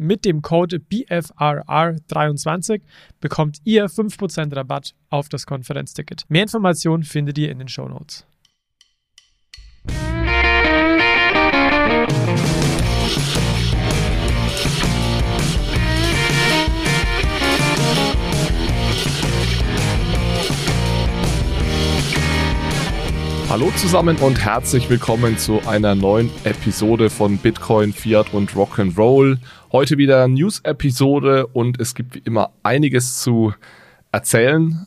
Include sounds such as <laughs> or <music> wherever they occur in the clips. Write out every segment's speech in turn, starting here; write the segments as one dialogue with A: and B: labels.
A: Mit dem Code BFRR23 bekommt ihr 5% Rabatt auf das Konferenzticket. Mehr Informationen findet ihr in den Show Notes.
B: Hallo zusammen und herzlich willkommen zu einer neuen Episode von Bitcoin, Fiat und Rock'n'Roll. Heute wieder News-Episode und es gibt wie immer einiges zu erzählen.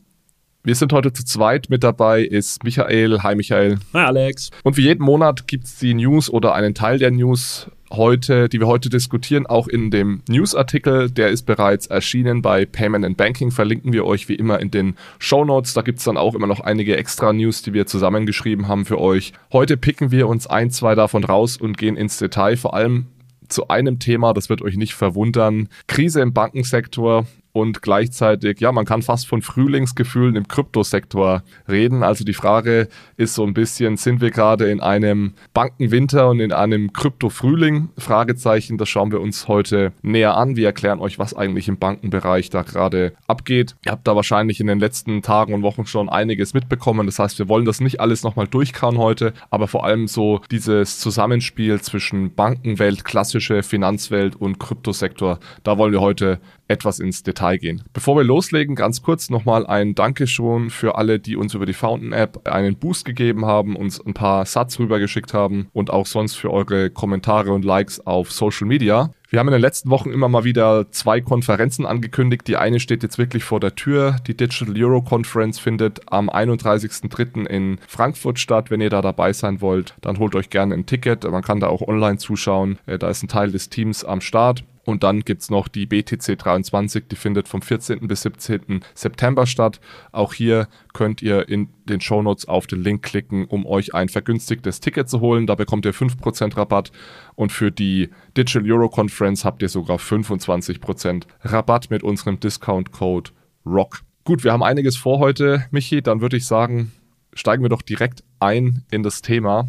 B: Wir sind heute zu zweit. Mit dabei ist Michael. Hi Michael.
C: Hi Alex.
B: Und wie jeden Monat gibt es die News oder einen Teil der News heute, die wir heute diskutieren, auch in dem Newsartikel. Der ist bereits erschienen bei Payment and Banking. Verlinken wir euch wie immer in den Show Notes. Da gibt es dann auch immer noch einige extra News, die wir zusammengeschrieben haben für euch. Heute picken wir uns ein, zwei davon raus und gehen ins Detail. Vor allem zu einem Thema, das wird euch nicht verwundern. Krise im Bankensektor und gleichzeitig, ja, man kann fast von Frühlingsgefühlen im Kryptosektor reden. Also die Frage ist so ein bisschen, sind wir gerade in einem Bankenwinter und in einem Krypto-Frühling? Fragezeichen, das schauen wir uns heute näher an. Wir erklären euch, was eigentlich im Bankenbereich da gerade abgeht. Ihr habt da wahrscheinlich in den letzten Tagen und Wochen schon einiges mitbekommen. Das heißt, wir wollen das nicht alles nochmal durchkauen heute, aber vor allem so dieses Zusammenspiel zwischen Bankenwelt, klassische Finanzwelt und Kryptosektor, da wollen wir heute etwas ins Detail gehen. Bevor wir loslegen, ganz kurz nochmal ein Dankeschön für alle, die uns über die Fountain App einen Boost gegeben haben, uns ein paar Satz rübergeschickt haben und auch sonst für eure Kommentare und Likes auf Social Media. Wir haben in den letzten Wochen immer mal wieder zwei Konferenzen angekündigt. Die eine steht jetzt wirklich vor der Tür. Die Digital Euro Conference findet am 31.03. in Frankfurt statt. Wenn ihr da dabei sein wollt, dann holt euch gerne ein Ticket. Man kann da auch online zuschauen. Äh, da ist ein Teil des Teams am Start. Und dann gibt es noch die BTC 23, die findet vom 14. bis 17. September statt. Auch hier könnt ihr in den Shownotes auf den Link klicken, um euch ein vergünstigtes Ticket zu holen. Da bekommt ihr 5% Rabatt. Und für die Digital Euro Conference habt ihr sogar 25% Rabatt mit unserem Discount-Code ROCK. Gut, wir haben einiges vor heute, Michi. Dann würde ich sagen, steigen wir doch direkt ein in das Thema.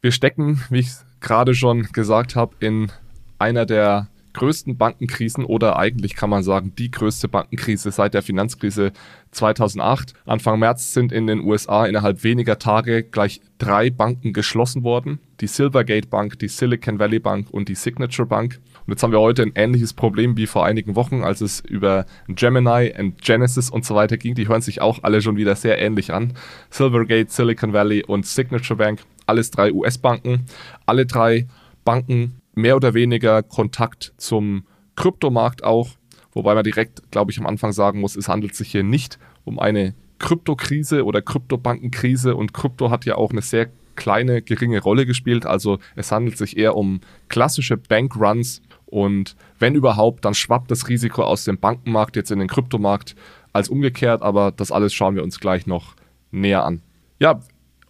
B: Wir stecken, wie ich gerade schon gesagt habe, in einer der größten Bankenkrisen oder eigentlich kann man sagen die größte Bankenkrise seit der Finanzkrise 2008. Anfang März sind in den USA innerhalb weniger Tage gleich drei Banken geschlossen worden. Die Silvergate Bank, die Silicon Valley Bank und die Signature Bank. Und jetzt haben wir heute ein ähnliches Problem wie vor einigen Wochen, als es über Gemini und Genesis und so weiter ging. Die hören sich auch alle schon wieder sehr ähnlich an. Silvergate, Silicon Valley und Signature Bank, alles drei US-Banken. Alle drei Banken mehr oder weniger Kontakt zum Kryptomarkt auch, wobei man direkt, glaube ich, am Anfang sagen muss, es handelt sich hier nicht um eine Kryptokrise oder Kryptobankenkrise und Krypto hat ja auch eine sehr kleine, geringe Rolle gespielt. Also es handelt sich eher um klassische Bankruns und wenn überhaupt, dann schwappt das Risiko aus dem Bankenmarkt jetzt in den Kryptomarkt als umgekehrt, aber das alles schauen wir uns gleich noch näher an. Ja,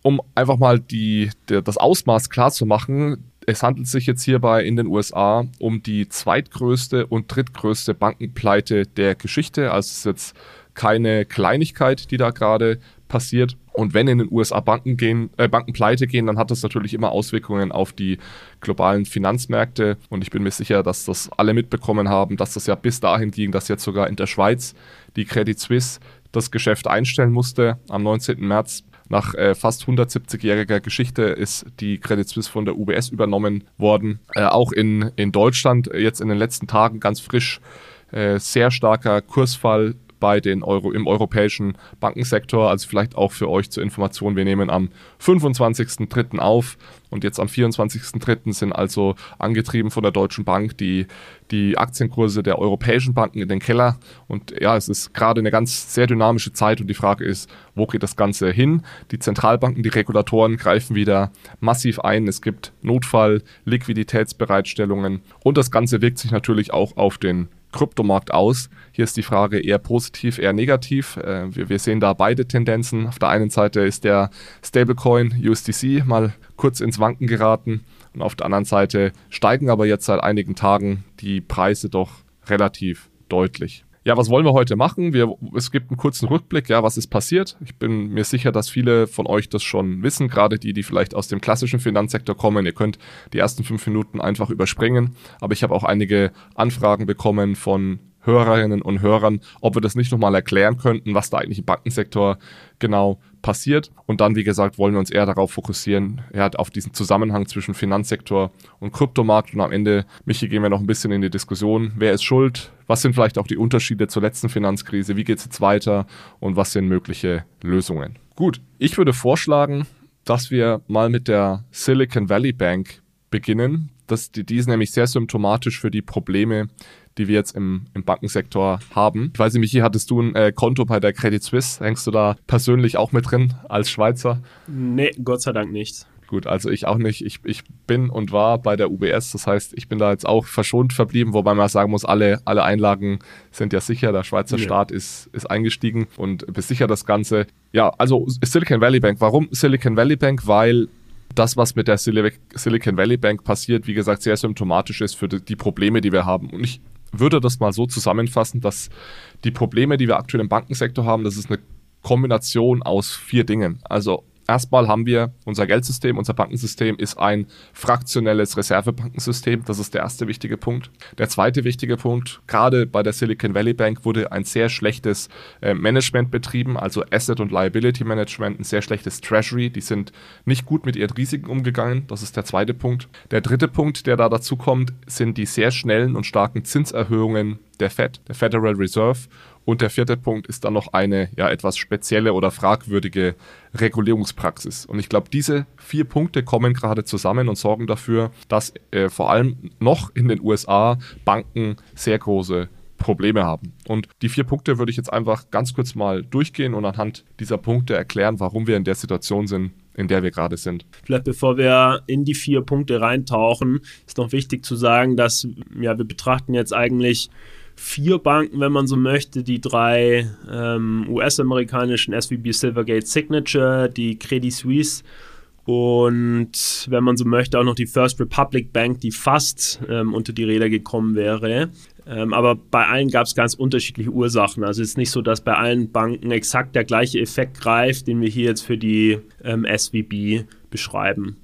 B: um einfach mal die, der, das Ausmaß klar zu machen, es handelt sich jetzt hierbei in den USA um die zweitgrößte und drittgrößte Bankenpleite der Geschichte. Also es ist jetzt keine Kleinigkeit, die da gerade passiert. Und wenn in den USA Banken gehen, äh, Banken pleite gehen, dann hat das natürlich immer Auswirkungen auf die globalen Finanzmärkte. Und ich bin mir sicher, dass das alle mitbekommen haben, dass das ja bis dahin ging, dass jetzt sogar in der Schweiz die Credit Suisse das Geschäft einstellen musste am 19. März nach äh, fast 170-jähriger Geschichte ist die Credit Suisse von der UBS übernommen worden. Äh, auch in, in Deutschland jetzt in den letzten Tagen ganz frisch äh, sehr starker Kursfall bei den Euro im europäischen Bankensektor. Also vielleicht auch für euch zur Information, wir nehmen am 25.03. auf und jetzt am 24.03. sind also angetrieben von der Deutschen Bank die, die Aktienkurse der europäischen Banken in den Keller. Und ja, es ist gerade eine ganz sehr dynamische Zeit und die Frage ist, wo geht das Ganze hin? Die Zentralbanken, die Regulatoren greifen wieder massiv ein. Es gibt Notfall, Liquiditätsbereitstellungen und das Ganze wirkt sich natürlich auch auf den Kryptomarkt aus? Hier ist die Frage eher positiv, eher negativ. Äh, wir, wir, sehen da beide Tendenzen. Auf der einen Seite ist der Stablecoin USDC mal kurz ins Wanken geraten und auf der anderen Seite steigen aber jetzt seit einigen Tagen die Preise doch relativ deutlich. Ja, was wollen wir heute machen? Wir, es gibt einen kurzen Rückblick, ja, was ist passiert? Ich bin mir sicher, dass viele von euch das schon wissen, gerade die, die vielleicht aus dem klassischen Finanzsektor kommen. Ihr könnt die ersten fünf Minuten einfach überspringen. Aber ich habe auch einige Anfragen bekommen von Hörerinnen und Hörern, ob wir das nicht nochmal erklären könnten, was da eigentlich im Bankensektor genau passiert. Und dann, wie gesagt, wollen wir uns eher darauf fokussieren, ja, auf diesen Zusammenhang zwischen Finanzsektor und Kryptomarkt. Und am Ende, Michi, gehen wir noch ein bisschen in die Diskussion. Wer ist schuld? Was sind vielleicht auch die Unterschiede zur letzten Finanzkrise? Wie geht es jetzt weiter? Und was sind mögliche Lösungen? Gut, ich würde vorschlagen, dass wir mal mit der Silicon Valley Bank beginnen. Das, die, die ist nämlich sehr symptomatisch für die Probleme, die wir jetzt im, im Bankensektor haben. Ich weiß nicht, Michi, hattest du ein äh, Konto bei der Credit Suisse? Hängst du da persönlich auch mit drin als Schweizer?
C: Nee, Gott sei Dank nicht.
B: Gut, also ich auch nicht. Ich, ich bin und war bei der UBS. Das heißt, ich bin da jetzt auch verschont verblieben, wobei man sagen muss, alle, alle Einlagen sind ja sicher. Der Schweizer ja. Staat ist, ist eingestiegen und besichert das Ganze. Ja, also Silicon Valley Bank. Warum Silicon Valley Bank? Weil das, was mit der Silicon Valley Bank passiert, wie gesagt, sehr symptomatisch ist für die Probleme, die wir haben. Und ich würde das mal so zusammenfassen, dass die Probleme, die wir aktuell im Bankensektor haben, das ist eine Kombination aus vier Dingen. Also Erstmal haben wir unser Geldsystem, unser Bankensystem ist ein fraktionelles Reservebankensystem. Das ist der erste wichtige Punkt. Der zweite wichtige Punkt, gerade bei der Silicon Valley Bank wurde ein sehr schlechtes äh, Management betrieben, also Asset und Liability Management, ein sehr schlechtes Treasury. Die sind nicht gut mit ihren Risiken umgegangen. Das ist der zweite Punkt. Der dritte Punkt, der da dazu kommt, sind die sehr schnellen und starken Zinserhöhungen der Fed, der Federal Reserve und der vierte Punkt ist dann noch eine ja etwas spezielle oder fragwürdige Regulierungspraxis. Und ich glaube, diese vier Punkte kommen gerade zusammen und sorgen dafür, dass äh, vor allem noch in den USA Banken sehr große Probleme haben. Und die vier Punkte würde ich jetzt einfach ganz kurz mal durchgehen und anhand dieser Punkte erklären, warum wir in der Situation sind, in der wir gerade sind.
C: Vielleicht bevor wir in die vier Punkte reintauchen, ist noch wichtig zu sagen, dass ja, wir betrachten jetzt eigentlich vier Banken, wenn man so möchte, die drei ähm, US-amerikanischen SVB Silvergate Signature, die Credit Suisse und wenn man so möchte, auch noch die First Republic Bank, die fast ähm, unter die Räder gekommen wäre. Ähm, aber bei allen gab es ganz unterschiedliche Ursachen. Also es ist nicht so, dass bei allen Banken exakt der gleiche Effekt greift, den wir hier jetzt für die ähm, SVB beschreiben.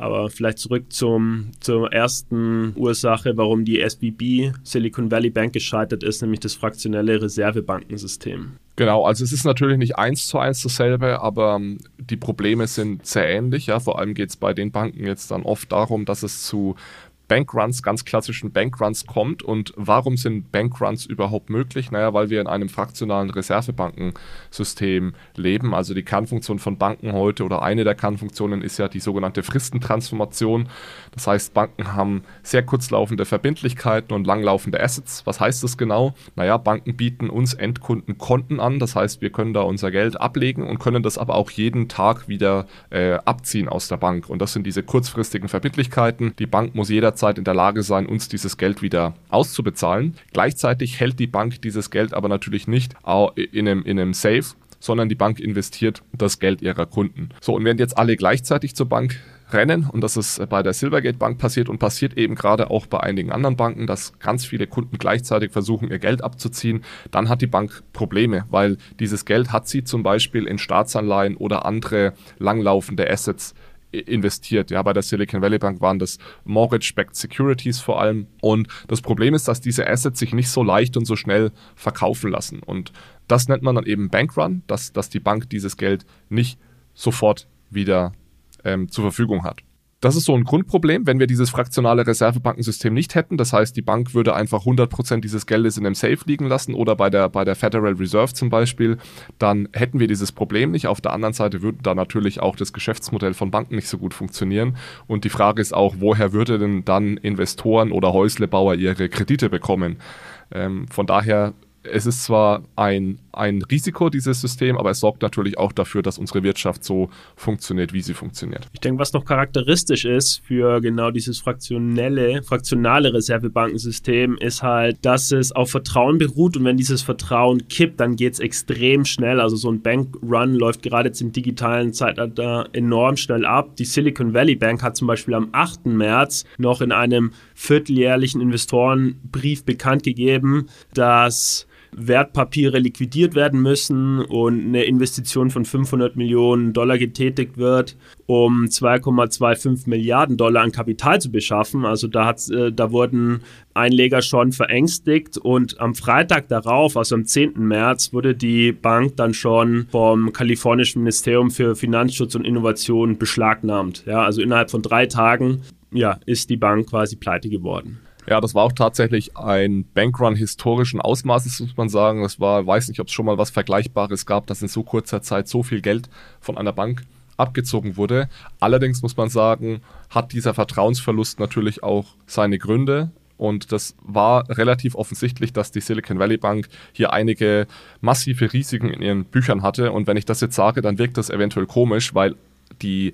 C: Aber vielleicht zurück zum, zur ersten Ursache, warum die SBB Silicon Valley Bank gescheitert ist, nämlich das fraktionelle Reservebankensystem.
B: Genau, also es ist natürlich nicht eins zu eins dasselbe, aber ähm, die Probleme sind sehr ähnlich. Ja. Vor allem geht es bei den Banken jetzt dann oft darum, dass es zu Bankruns, ganz klassischen Bankruns kommt. Und warum sind Bankruns überhaupt möglich? Naja, weil wir in einem fraktionalen Reservebankensystem leben. Also die Kernfunktion von Banken heute oder eine der Kernfunktionen ist ja die sogenannte Fristentransformation. Das heißt, Banken haben sehr kurzlaufende Verbindlichkeiten und langlaufende Assets. Was heißt das genau? Naja, Banken bieten uns Endkunden Konten an. Das heißt, wir können da unser Geld ablegen und können das aber auch jeden Tag wieder äh, abziehen aus der Bank. Und das sind diese kurzfristigen Verbindlichkeiten. Die Bank muss jederzeit jederzeit in der Lage sein, uns dieses Geld wieder auszubezahlen. Gleichzeitig hält die Bank dieses Geld aber natürlich nicht in einem, in einem Safe, sondern die Bank investiert das Geld ihrer Kunden. So, und wenn jetzt alle gleichzeitig zur Bank rennen und das ist bei der Silvergate Bank passiert und passiert eben gerade auch bei einigen anderen Banken, dass ganz viele Kunden gleichzeitig versuchen, ihr Geld abzuziehen, dann hat die Bank Probleme, weil dieses Geld hat sie zum Beispiel in Staatsanleihen oder andere langlaufende Assets investiert. Ja, bei der Silicon Valley Bank waren das Mortgage-Backed Securities vor allem. Und das Problem ist, dass diese Assets sich nicht so leicht und so schnell verkaufen lassen. Und das nennt man dann eben Bankrun, dass, dass die Bank dieses Geld nicht sofort wieder ähm, zur Verfügung hat. Das ist so ein Grundproblem, wenn wir dieses fraktionale Reservebankensystem nicht hätten. Das heißt, die Bank würde einfach 100% dieses Geldes in einem Safe liegen lassen oder bei der, bei der Federal Reserve zum Beispiel. Dann hätten wir dieses Problem nicht. Auf der anderen Seite würde da natürlich auch das Geschäftsmodell von Banken nicht so gut funktionieren. Und die Frage ist auch, woher würde denn dann Investoren oder Häuslebauer ihre Kredite bekommen? Ähm, von daher, es ist zwar ein ein Risiko, dieses System, aber es sorgt natürlich auch dafür, dass unsere Wirtschaft so funktioniert, wie sie funktioniert.
C: Ich denke, was noch charakteristisch ist für genau dieses fraktionelle, fraktionale Reservebankensystem, ist halt, dass es auf Vertrauen beruht und wenn dieses Vertrauen kippt, dann geht es extrem schnell. Also so ein Bankrun läuft gerade jetzt im digitalen Zeitalter enorm schnell ab. Die Silicon Valley Bank hat zum Beispiel am 8. März noch in einem vierteljährlichen Investorenbrief bekannt gegeben, dass Wertpapiere liquidiert werden müssen und eine Investition von 500 Millionen Dollar getätigt wird, um 2,25 Milliarden Dollar an Kapital zu beschaffen. Also da, hat, äh, da wurden Einleger schon verängstigt und am Freitag darauf, also am 10. März, wurde die Bank dann schon vom kalifornischen Ministerium für Finanzschutz und Innovation beschlagnahmt. Ja, also innerhalb von drei Tagen ja, ist die Bank quasi pleite geworden.
B: Ja, das war auch tatsächlich ein Bankrun historischen Ausmaßes, muss man sagen. Das war, weiß nicht, ob es schon mal was Vergleichbares gab, dass in so kurzer Zeit so viel Geld von einer Bank abgezogen wurde. Allerdings muss man sagen, hat dieser Vertrauensverlust natürlich auch seine Gründe. Und das war relativ offensichtlich, dass die Silicon Valley Bank hier einige massive Risiken in ihren Büchern hatte. Und wenn ich das jetzt sage, dann wirkt das eventuell komisch, weil die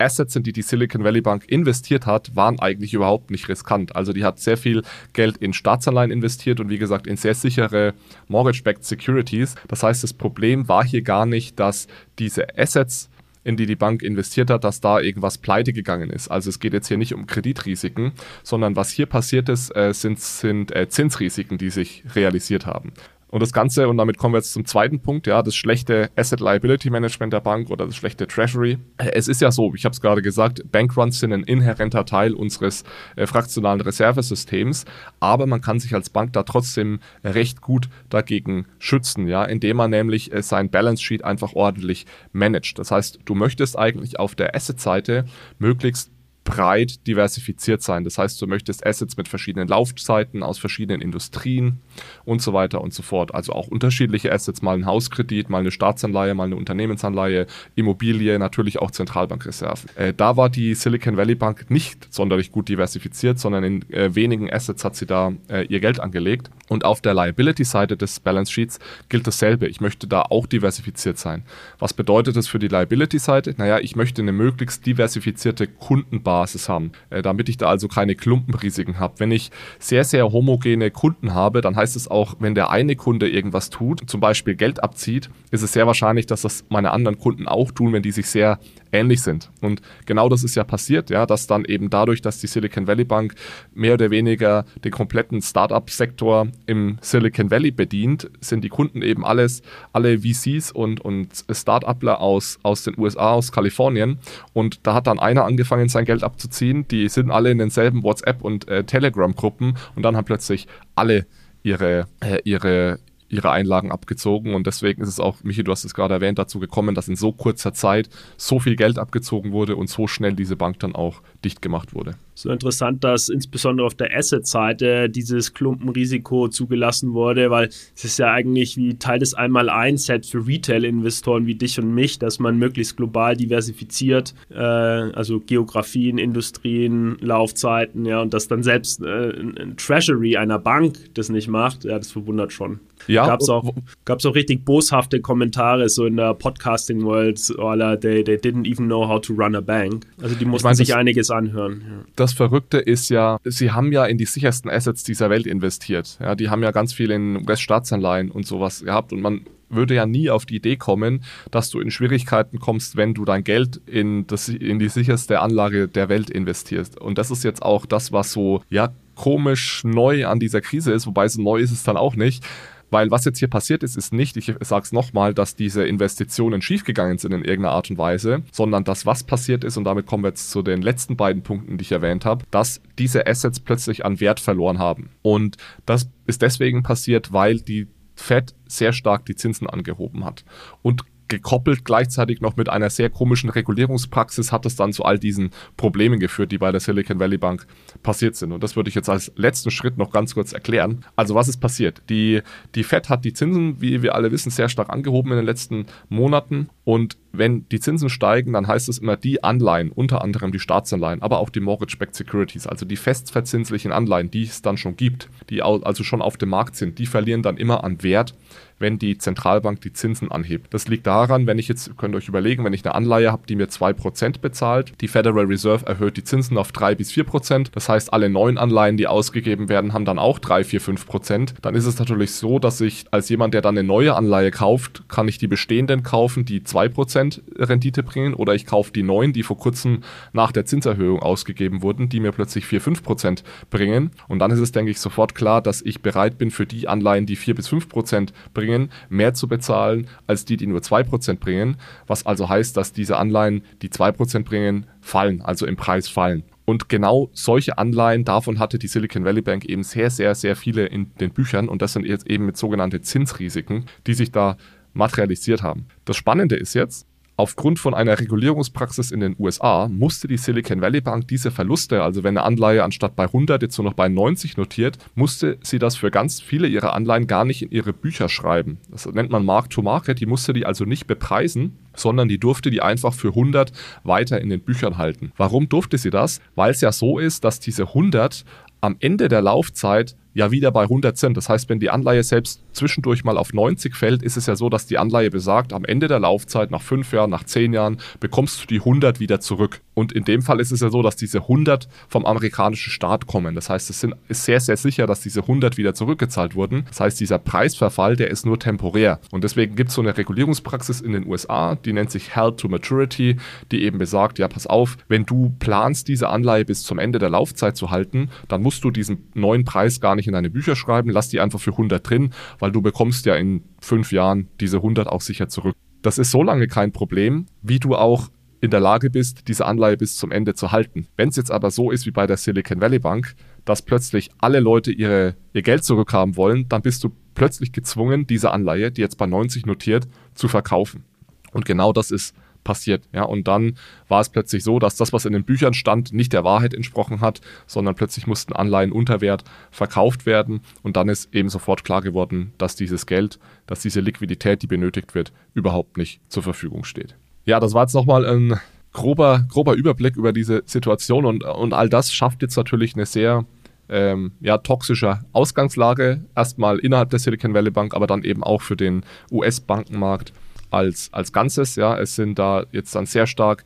B: Assets, in die die Silicon Valley Bank investiert hat, waren eigentlich überhaupt nicht riskant. Also die hat sehr viel Geld in Staatsanleihen investiert und wie gesagt in sehr sichere Mortgage-Backed Securities. Das heißt, das Problem war hier gar nicht, dass diese Assets in die die Bank investiert hat, dass da irgendwas pleite gegangen ist. Also es geht jetzt hier nicht um Kreditrisiken, sondern was hier passiert ist, äh, sind, sind äh, Zinsrisiken, die sich realisiert haben. Und das Ganze, und damit kommen wir jetzt zum zweiten Punkt, ja, das schlechte Asset Liability Management der Bank oder das schlechte Treasury. Es ist ja so, ich habe es gerade gesagt, Bankruns sind ein inhärenter Teil unseres äh, fraktionalen Reservesystems, aber man kann sich als Bank da trotzdem recht gut dagegen schützen, ja, indem man nämlich äh, sein Balance Sheet einfach ordentlich managt. Das heißt, du möchtest eigentlich auf der Asset-Seite möglichst breit diversifiziert sein. Das heißt, du möchtest Assets mit verschiedenen Laufzeiten aus verschiedenen Industrien und so weiter und so fort. Also auch unterschiedliche Assets, mal ein Hauskredit, mal eine Staatsanleihe, mal eine Unternehmensanleihe, Immobilie, natürlich auch Zentralbankreserven. Äh, da war die Silicon Valley Bank nicht sonderlich gut diversifiziert, sondern in äh, wenigen Assets hat sie da äh, ihr Geld angelegt. Und auf der Liability-Seite des Balance Sheets gilt dasselbe. Ich möchte da auch diversifiziert sein. Was bedeutet das für die Liability-Seite? Naja, ich möchte eine möglichst diversifizierte Kundenbasis Basis haben, äh, damit ich da also keine Klumpenrisiken habe. Wenn ich sehr, sehr homogene Kunden habe, dann heißt es auch, wenn der eine Kunde irgendwas tut, zum Beispiel Geld abzieht, ist es sehr wahrscheinlich, dass das meine anderen Kunden auch tun, wenn die sich sehr ähnlich sind. Und genau das ist ja passiert, ja, dass dann eben dadurch, dass die Silicon Valley Bank mehr oder weniger den kompletten Startup-Sektor im Silicon Valley bedient, sind die Kunden eben alles, alle VCs und, und Startupler aus, aus den USA, aus Kalifornien. Und da hat dann einer angefangen, sein Geld abzuziehen. Die sind alle in denselben WhatsApp- und äh, Telegram-Gruppen und dann haben plötzlich alle ihre, äh, ihre, ihre Einlagen abgezogen und deswegen ist es auch, Michi, du hast es gerade erwähnt, dazu gekommen, dass in so kurzer Zeit so viel Geld abgezogen wurde und so schnell diese Bank dann auch dicht gemacht wurde.
C: So interessant, dass insbesondere auf der Asset-Seite dieses Klumpenrisiko zugelassen wurde, weil es ist ja eigentlich wie Teil des Einmal-Eins-Set für Retail-Investoren wie dich und mich, dass man möglichst global diversifiziert, äh, also Geografien, Industrien, Laufzeiten, ja, und dass dann selbst äh, ein Treasury einer Bank das nicht macht, ja, das verwundert schon. Ja, gab es auch, gab's auch richtig boshafte Kommentare so in der Podcasting-World, so they, they didn't even know how to run a bank. Also die mussten ich mein, sich einiges anhören.
B: Ja. Das Verrückte ist ja, sie haben ja in die sichersten Assets dieser Welt investiert. Ja, die haben ja ganz viel in US-Staatsanleihen und sowas gehabt und man würde ja nie auf die Idee kommen, dass du in Schwierigkeiten kommst, wenn du dein Geld in, das, in die sicherste Anlage der Welt investierst. Und das ist jetzt auch das, was so, ja, komisch neu an dieser Krise ist, wobei so neu ist es dann auch nicht weil was jetzt hier passiert ist, ist nicht, ich sage es nochmal, dass diese Investitionen schiefgegangen sind in irgendeiner Art und Weise, sondern dass was passiert ist, und damit kommen wir jetzt zu den letzten beiden Punkten, die ich erwähnt habe, dass diese Assets plötzlich an Wert verloren haben. Und das ist deswegen passiert, weil die Fed sehr stark die Zinsen angehoben hat. Und gekoppelt gleichzeitig noch mit einer sehr komischen Regulierungspraxis hat es dann zu all diesen Problemen geführt, die bei der Silicon Valley Bank passiert sind. Und das würde ich jetzt als letzten Schritt noch ganz kurz erklären. Also was ist passiert? Die, die Fed hat die Zinsen, wie wir alle wissen, sehr stark angehoben in den letzten Monaten. Und wenn die Zinsen steigen, dann heißt es immer die Anleihen, unter anderem die Staatsanleihen, aber auch die Mortgage-Backed Securities, also die festverzinslichen Anleihen, die es dann schon gibt, die also schon auf dem Markt sind, die verlieren dann immer an Wert, wenn die Zentralbank die Zinsen anhebt. Das liegt daran, wenn ich jetzt, könnt ihr euch überlegen, wenn ich eine Anleihe habe, die mir 2% bezahlt, die Federal Reserve erhöht die Zinsen auf 3 bis 4%. Das heißt, alle neuen Anleihen, die ausgegeben werden, haben dann auch 3, 4, 5%. Dann ist es natürlich so, dass ich als jemand, der dann eine neue Anleihe kauft, kann ich die bestehenden kaufen, die 2% Rendite bringen oder ich kaufe die neuen, die vor kurzem nach der Zinserhöhung ausgegeben wurden, die mir plötzlich 4, 5% bringen. Und dann ist es, denke ich, sofort klar, dass ich bereit bin, für die Anleihen, die 4 bis 5% bringen, mehr zu bezahlen, als die, die nur 2% bringen. Was also heißt, dass diese Anleihen, die 2% bringen, fallen, also im Preis fallen. Und genau solche Anleihen, davon hatte die Silicon Valley Bank eben sehr, sehr, sehr viele in den Büchern. Und das sind jetzt eben mit sogenannten Zinsrisiken, die sich da materialisiert haben. Das Spannende ist jetzt, Aufgrund von einer Regulierungspraxis in den USA musste die Silicon Valley Bank diese Verluste, also wenn eine Anleihe anstatt bei 100 jetzt nur noch bei 90 notiert, musste sie das für ganz viele ihrer Anleihen gar nicht in ihre Bücher schreiben. Das nennt man Mark-to-Market, die musste die also nicht bepreisen, sondern die durfte die einfach für 100 weiter in den Büchern halten. Warum durfte sie das? Weil es ja so ist, dass diese 100 am Ende der Laufzeit ja wieder bei 100 sind. Das heißt, wenn die Anleihe selbst zwischendurch mal auf 90 fällt, ist es ja so, dass die Anleihe besagt, am Ende der Laufzeit, nach fünf Jahren, nach zehn Jahren, bekommst du die 100 wieder zurück. Und in dem Fall ist es ja so, dass diese 100 vom amerikanischen Staat kommen. Das heißt, es sind, ist sehr, sehr sicher, dass diese 100 wieder zurückgezahlt wurden. Das heißt, dieser Preisverfall, der ist nur temporär. Und deswegen gibt es so eine Regulierungspraxis in den USA, die nennt sich Held to Maturity, die eben besagt, ja, pass auf, wenn du planst, diese Anleihe bis zum Ende der Laufzeit zu halten, dann musst du diesen neuen Preis gar nicht in deine Bücher schreiben, lass die einfach für 100 drin, weil du bekommst ja in fünf Jahren diese 100 auch sicher zurück. Das ist so lange kein Problem, wie du auch in der Lage bist, diese Anleihe bis zum Ende zu halten. Wenn es jetzt aber so ist wie bei der Silicon Valley Bank, dass plötzlich alle Leute ihre, ihr Geld zurückhaben wollen, dann bist du plötzlich gezwungen, diese Anleihe, die jetzt bei 90 notiert, zu verkaufen. Und genau das ist passiert. Ja, und dann war es plötzlich so, dass das, was in den Büchern stand, nicht der Wahrheit entsprochen hat, sondern plötzlich mussten Anleihen unter Wert verkauft werden. Und dann ist eben sofort klar geworden, dass dieses Geld, dass diese Liquidität, die benötigt wird, überhaupt nicht zur Verfügung steht. Ja, das war jetzt nochmal ein grober, grober Überblick über diese Situation und, und all das schafft jetzt natürlich eine sehr ähm, ja, toxische Ausgangslage, erstmal innerhalb der Silicon Valley Bank, aber dann eben auch für den US-Bankenmarkt als, als Ganzes. Ja, es sind da jetzt dann sehr stark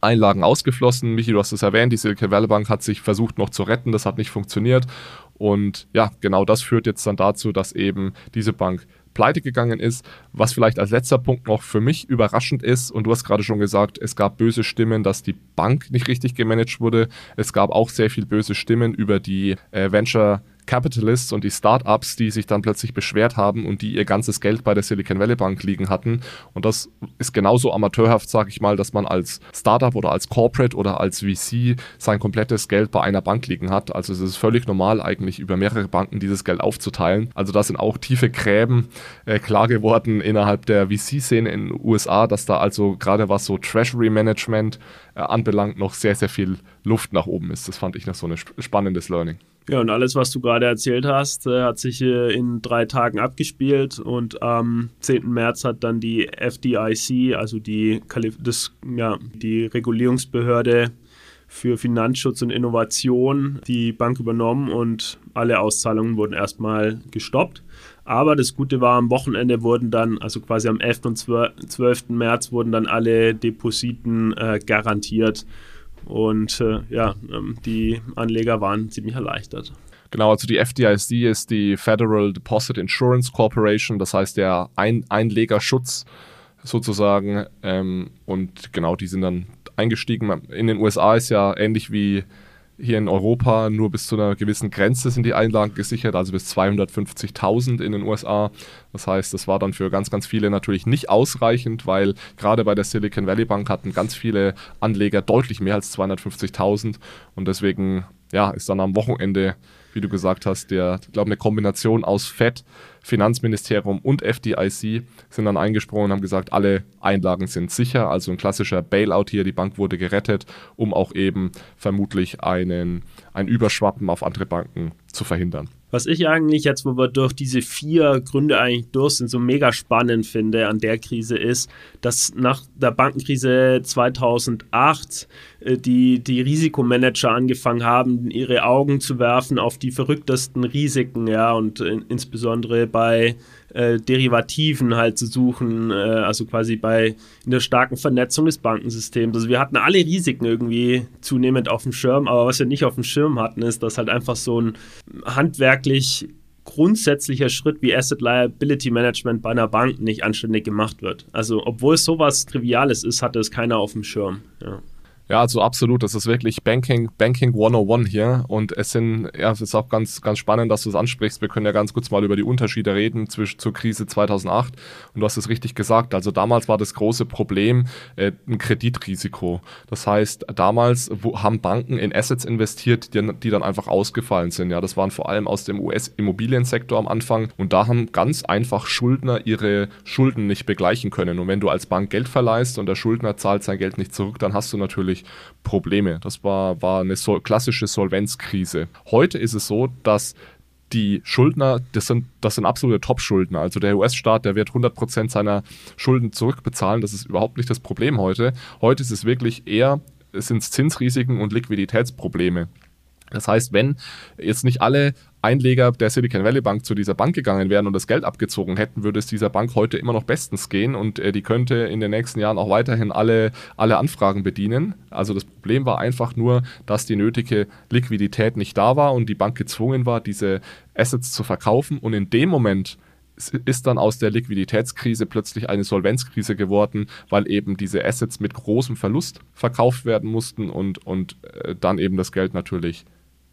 B: Einlagen ausgeflossen. Michi, du hast es erwähnt, die Silicon Valley Bank hat sich versucht noch zu retten, das hat nicht funktioniert. Und ja, genau das führt jetzt dann dazu, dass eben diese Bank pleite gegangen ist. Was vielleicht als letzter Punkt noch für mich überraschend ist, und du hast gerade schon gesagt, es gab böse Stimmen, dass die Bank nicht richtig gemanagt wurde. Es gab auch sehr viel böse Stimmen über die äh, Venture Capitalists und die Startups, die sich dann plötzlich beschwert haben und die ihr ganzes Geld bei der Silicon Valley Bank liegen hatten. Und das ist genauso amateurhaft, sage ich mal, dass man als Startup oder als Corporate oder als VC sein komplettes Geld bei einer Bank liegen hat. Also es ist völlig normal eigentlich über mehrere Banken dieses Geld aufzuteilen. Also da sind auch tiefe Gräben äh, klar geworden innerhalb der VC-Szene in den USA, dass da also gerade was so Treasury Management äh, anbelangt noch sehr, sehr viel Luft nach oben ist. Das fand ich noch so ein spannendes Learning.
C: Ja, und alles, was du gerade erzählt hast, äh, hat sich äh, in drei Tagen abgespielt und am 10. März hat dann die FDIC, also die, das, ja, die Regulierungsbehörde für Finanzschutz und Innovation, die Bank übernommen und alle Auszahlungen wurden erstmal gestoppt. Aber das Gute war, am Wochenende wurden dann, also quasi am 11. und 12. März, wurden dann alle Depositen äh, garantiert. Und äh, ja, ähm, die Anleger waren ziemlich erleichtert.
B: Genau, also die FDIC ist die Federal Deposit Insurance Corporation, das heißt der Ein Einlegerschutz sozusagen. Ähm, und genau, die sind dann eingestiegen. In den USA ist ja ähnlich wie hier in Europa nur bis zu einer gewissen Grenze sind die Einlagen gesichert, also bis 250.000 in den USA. Das heißt, das war dann für ganz, ganz viele natürlich nicht ausreichend, weil gerade bei der Silicon Valley Bank hatten ganz viele Anleger deutlich mehr als 250.000 und deswegen ja, ist dann am Wochenende wie du gesagt hast, der, ich glaube, eine Kombination aus FED, Finanzministerium und FDIC sind dann eingesprungen und haben gesagt, alle Einlagen sind sicher. Also ein klassischer Bailout hier, die Bank wurde gerettet, um auch eben vermutlich einen, ein Überschwappen auf andere Banken zu verhindern.
C: Was ich eigentlich jetzt, wo wir durch diese vier Gründe eigentlich durch sind, so mega spannend finde an der Krise ist, dass nach der Bankenkrise 2008 äh, die, die Risikomanager angefangen haben, ihre Augen zu werfen auf die verrücktesten Risiken, ja, und in, insbesondere bei äh, Derivativen halt zu suchen, äh, also quasi bei in der starken Vernetzung des Bankensystems. Also wir hatten alle Risiken irgendwie zunehmend auf dem Schirm, aber was wir nicht auf dem Schirm hatten, ist, dass halt einfach so ein handwerklich grundsätzlicher Schritt wie Asset Liability Management bei einer Bank nicht anständig gemacht wird. Also obwohl es sowas Triviales ist, hatte es keiner auf dem Schirm. Ja.
B: Ja, also absolut. Das ist wirklich Banking, Banking 101 hier. Und es sind, ja, es ist auch ganz, ganz spannend, dass du es ansprichst. Wir können ja ganz kurz mal über die Unterschiede reden zwischen zur Krise 2008. Und du hast es richtig gesagt. Also damals war das große Problem äh, ein Kreditrisiko. Das heißt, damals wo, haben Banken in Assets investiert, die, die dann einfach ausgefallen sind. Ja, das waren vor allem aus dem US-Immobiliensektor am Anfang. Und da haben ganz einfach Schuldner ihre Schulden nicht begleichen können. Und wenn du als Bank Geld verleihst und der Schuldner zahlt sein Geld nicht zurück, dann hast du natürlich Probleme. Das war, war eine so klassische Solvenzkrise. Heute ist es so, dass die Schuldner, das sind, das sind absolute Top-Schuldner. Also der US-Staat, der wird 100% seiner Schulden zurückbezahlen. Das ist überhaupt nicht das Problem heute. Heute ist es wirklich eher, es sind Zinsrisiken und Liquiditätsprobleme. Das heißt, wenn jetzt nicht alle Einleger der Silicon Valley Bank zu dieser Bank gegangen wären und das Geld abgezogen hätten, würde es dieser Bank heute immer noch bestens gehen und äh, die könnte in den nächsten Jahren auch weiterhin alle, alle Anfragen bedienen. Also das Problem war einfach nur, dass die nötige Liquidität nicht da war und die Bank gezwungen war, diese Assets zu verkaufen und in dem Moment ist dann aus der Liquiditätskrise plötzlich eine Solvenzkrise geworden, weil eben diese Assets mit großem Verlust verkauft werden mussten und, und äh, dann eben das Geld natürlich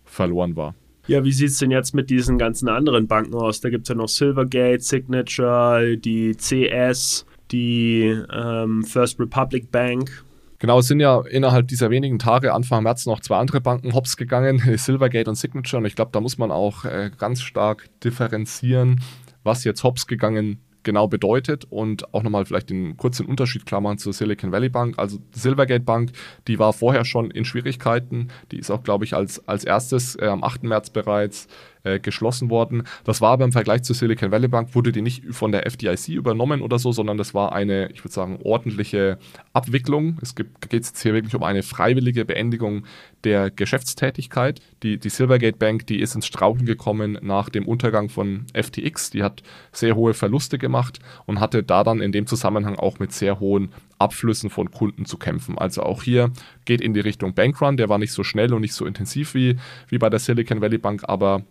B: verloren war.
C: Ja, wie sieht es denn jetzt mit diesen ganzen anderen Banken aus? Da gibt es ja noch Silvergate, Signature, die CS, die ähm, First Republic Bank.
B: Genau, es sind ja innerhalb dieser wenigen Tage, Anfang März, noch zwei andere Banken hops gegangen, <laughs> Silvergate und Signature. Und ich glaube, da muss man auch äh, ganz stark differenzieren, was jetzt hops gegangen genau bedeutet und auch nochmal vielleicht den kurzen Unterschied klar machen zur Silicon Valley Bank. Also Silvergate Bank, die war vorher schon in Schwierigkeiten. Die ist auch, glaube ich, als, als erstes äh, am 8. März bereits äh, geschlossen worden. Das war aber im Vergleich zur Silicon Valley Bank, wurde die nicht von der FDIC übernommen oder so, sondern das war eine, ich würde sagen, ordentliche Abwicklung. Es geht jetzt hier wirklich um eine freiwillige Beendigung der Geschäftstätigkeit. Die, die Silvergate Bank, die ist ins Strauchen gekommen nach dem Untergang von FTX. Die hat sehr hohe Verluste gemacht und hatte da dann in dem Zusammenhang auch mit sehr hohen Abflüssen von Kunden zu kämpfen. Also auch hier geht in die Richtung Bankrun. Der war nicht so schnell und nicht so intensiv wie, wie bei der Silicon Valley Bank, aber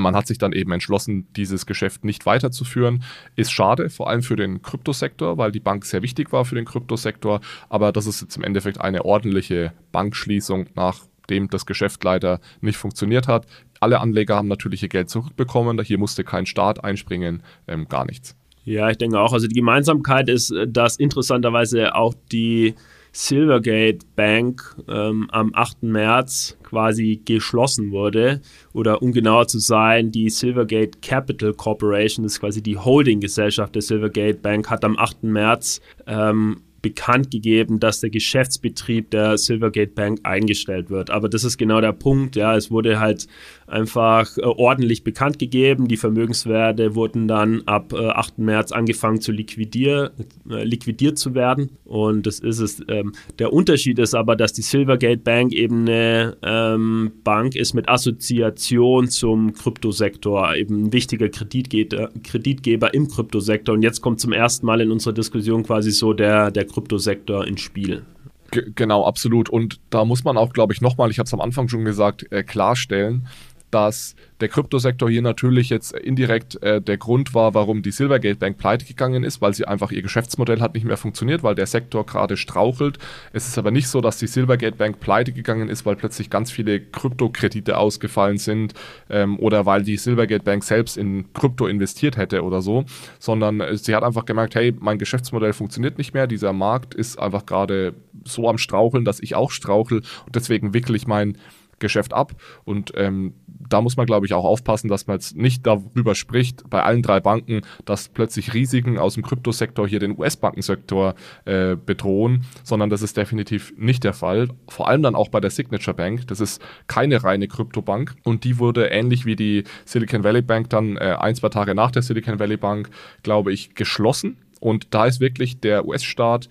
B: man hat sich dann eben entschlossen, dieses Geschäft nicht weiterzuführen. Ist schade, vor allem für den Kryptosektor, weil die Bank sehr wichtig war für den Kryptosektor. Aber das ist jetzt im Endeffekt eine ordentliche Bankschließung, nachdem das Geschäft leider nicht funktioniert hat. Alle Anleger haben natürlich ihr Geld zurückbekommen. Hier musste kein Staat einspringen, ähm, gar nichts.
C: Ja, ich denke auch. Also die Gemeinsamkeit ist, dass interessanterweise auch die Silvergate Bank ähm, am 8. März quasi geschlossen wurde. Oder um genauer zu sein, die Silvergate Capital Corporation, das ist quasi die Holding-Gesellschaft der Silvergate Bank, hat am 8. März ähm, bekannt gegeben, dass der Geschäftsbetrieb der Silvergate Bank eingestellt wird. Aber das ist genau der Punkt. Ja, es wurde halt einfach äh, ordentlich bekannt gegeben. Die Vermögenswerte wurden dann ab äh, 8. März angefangen zu liquidier, äh, liquidiert zu werden. Und das ist es. Ähm, der Unterschied ist aber, dass die Silvergate Bank eben eine ähm, Bank ist mit Assoziation zum Kryptosektor, eben ein wichtiger Kreditgeber, Kreditgeber im Kryptosektor. Und jetzt kommt zum ersten Mal in unserer Diskussion quasi so der, der Kryptosektor ins Spiel.
B: genau, absolut. Und da muss man auch, glaube ich, nochmal, ich habe es am Anfang schon gesagt, äh, klarstellen, dass der Kryptosektor hier natürlich jetzt indirekt äh, der Grund war, warum die Silvergate Bank pleite gegangen ist, weil sie einfach ihr Geschäftsmodell hat nicht mehr funktioniert, weil der Sektor gerade strauchelt. Es ist aber nicht so, dass die Silvergate Bank pleite gegangen ist, weil plötzlich ganz viele Kryptokredite ausgefallen sind ähm, oder weil die Silvergate Bank selbst in Krypto investiert hätte oder so, sondern äh, sie hat einfach gemerkt, hey, mein Geschäftsmodell funktioniert nicht mehr, dieser Markt ist einfach gerade so am Straucheln, dass ich auch strauchel und deswegen wickle ich mein Geschäft ab. Und ähm, da muss man, glaube ich, auch aufpassen, dass man jetzt nicht darüber spricht, bei allen drei Banken, dass plötzlich Risiken aus dem Kryptosektor hier den US-Bankensektor äh, bedrohen, sondern das ist definitiv nicht der Fall. Vor allem dann auch bei der Signature Bank. Das ist keine reine Kryptobank und die wurde ähnlich wie die Silicon Valley Bank dann äh, ein, zwei Tage nach der Silicon Valley Bank, glaube ich, geschlossen. Und da ist wirklich der US-Staat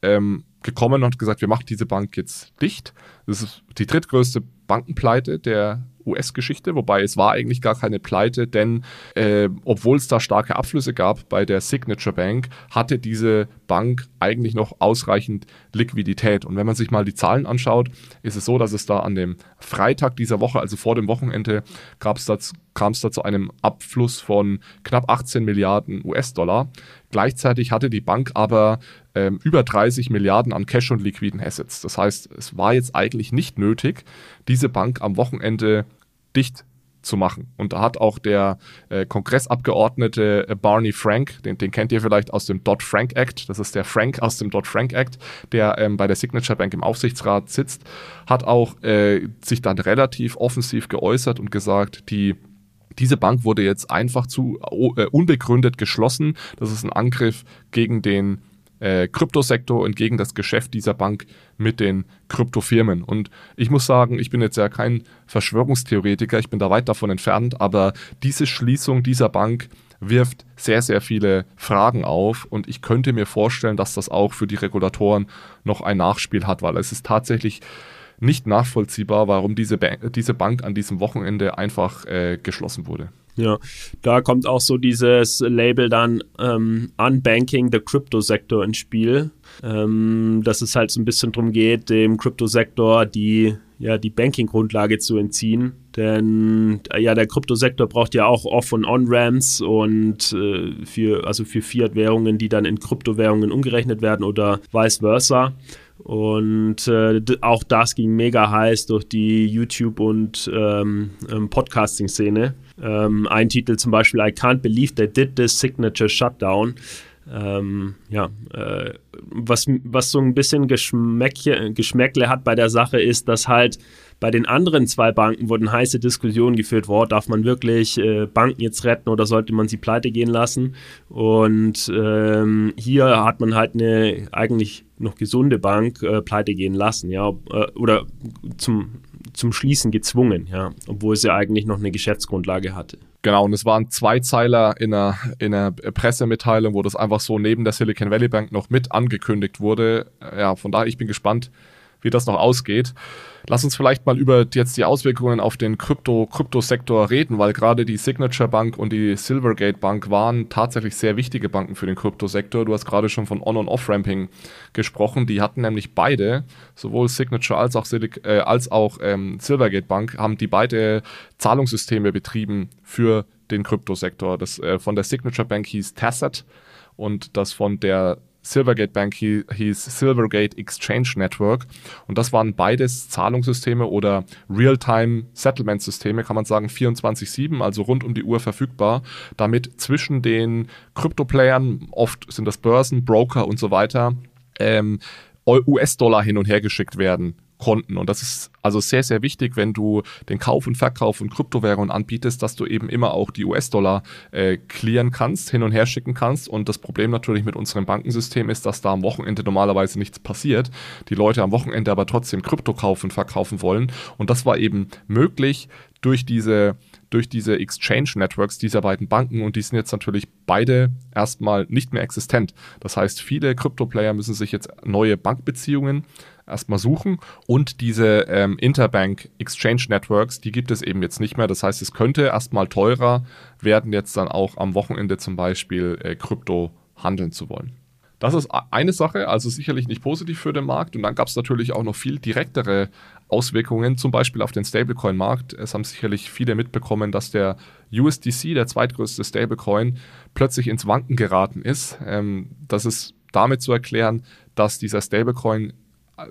B: ähm, gekommen und gesagt, wir machen diese Bank jetzt dicht. Das ist die drittgrößte Bankenpleite der US-Geschichte, wobei es war eigentlich gar keine Pleite, denn äh, obwohl es da starke Abflüsse gab bei der Signature Bank, hatte diese Bank eigentlich noch ausreichend Liquidität. Und wenn man sich mal die Zahlen anschaut, ist es so, dass es da an dem Freitag dieser Woche, also vor dem Wochenende, kam es da zu einem Abfluss von knapp 18 Milliarden US-Dollar. Gleichzeitig hatte die Bank aber ähm, über 30 Milliarden an Cash und liquiden Assets. Das heißt, es war jetzt eigentlich nicht nötig, diese Bank am Wochenende dicht zu machen. Und da hat auch der äh, Kongressabgeordnete äh, Barney Frank, den, den kennt ihr vielleicht aus dem Dodd-Frank Act, das ist der Frank aus dem Dodd-Frank Act, der ähm, bei der Signature Bank im Aufsichtsrat sitzt, hat auch äh, sich dann relativ offensiv geäußert und gesagt, die diese Bank wurde jetzt einfach zu äh, unbegründet geschlossen. Das ist ein Angriff gegen den äh, Kryptosektor und gegen das Geschäft dieser Bank mit den Kryptofirmen. Und ich muss sagen, ich bin jetzt ja kein Verschwörungstheoretiker, ich bin da weit davon entfernt, aber diese Schließung dieser Bank wirft sehr, sehr viele Fragen auf und ich könnte mir vorstellen, dass das auch für die Regulatoren noch ein Nachspiel hat, weil es ist tatsächlich nicht nachvollziehbar, warum diese, ba diese Bank an diesem Wochenende einfach äh, geschlossen wurde.
C: Ja, da kommt auch so dieses Label dann ähm, Unbanking the Crypto-Sektor ins Spiel, ähm, dass es halt so ein bisschen darum geht, dem Crypto-Sektor die, ja, die Banking-Grundlage zu entziehen. Denn ja, der Kryptosektor braucht ja auch Off- und On-Ramps und äh, für, also für Fiat-Währungen, die dann in Kryptowährungen umgerechnet werden oder vice versa. Und äh, auch das ging mega heiß durch die YouTube- und ähm, ähm, Podcasting-Szene. Ähm, ein Titel zum Beispiel, I can't believe they did this signature shutdown. Ähm, ja, äh, was, was so ein bisschen Geschmäckle, Geschmäckle hat bei der Sache ist, dass halt bei den anderen zwei Banken wurden heiße Diskussionen geführt, wow, darf man wirklich äh, Banken jetzt retten oder sollte man sie pleite gehen lassen? Und ähm, hier hat man halt eine eigentlich noch gesunde Bank äh, pleite gehen lassen, ja, äh, oder zum, zum Schließen gezwungen, ja, obwohl sie eigentlich noch eine Geschäftsgrundlage hatte.
B: Genau, und es waren zwei Zeiler in einer, in einer Pressemitteilung, wo das einfach so neben der Silicon Valley Bank noch mit angekündigt wurde. Ja, von daher, ich bin gespannt, wie das noch ausgeht. Lass uns vielleicht mal über jetzt die Auswirkungen auf den Krypto, Kryptosektor reden, weil gerade die Signature Bank und die Silvergate Bank waren tatsächlich sehr wichtige Banken für den Kryptosektor. Du hast gerade schon von On- und Off-Ramping gesprochen. Die hatten nämlich beide, sowohl Signature als auch, Silic äh, als auch ähm, Silvergate Bank, haben die beide Zahlungssysteme betrieben für den Kryptosektor. Das äh, von der Signature Bank hieß Tacit und das von der Silvergate Bank hieß Silvergate Exchange Network. Und das waren beides Zahlungssysteme oder Real-Time-Settlement-Systeme, kann man sagen, 24-7, also rund um die Uhr verfügbar, damit zwischen den Krypto-Playern, oft sind das Börsen, Broker und so weiter, ähm, US-Dollar hin und her geschickt werden Konten. Und das ist also sehr, sehr wichtig, wenn du den Kauf und Verkauf von Kryptowährungen anbietest, dass du eben immer auch die US-Dollar äh, clearen kannst, hin und her schicken kannst. Und das Problem natürlich mit unserem Bankensystem ist, dass da am Wochenende normalerweise nichts passiert. Die Leute am Wochenende aber trotzdem Krypto kaufen und verkaufen wollen. Und das war eben möglich durch diese durch diese Exchange Networks dieser beiden Banken und die sind jetzt natürlich beide erstmal nicht mehr existent. Das heißt, viele Krypto-Player müssen sich jetzt neue Bankbeziehungen erstmal suchen. Und diese ähm, Interbank Exchange Networks, die gibt es eben jetzt nicht mehr. Das heißt, es könnte erstmal teurer werden, jetzt dann auch am Wochenende zum Beispiel äh, Krypto handeln zu wollen. Das ist eine Sache, also sicherlich nicht positiv für den Markt. Und dann gab es natürlich auch noch viel direktere Auswirkungen, zum Beispiel auf den Stablecoin-Markt. Es haben sicherlich viele mitbekommen, dass der USDC, der zweitgrößte Stablecoin, plötzlich ins Wanken geraten ist. Ähm, das ist damit zu erklären, dass dieser Stablecoin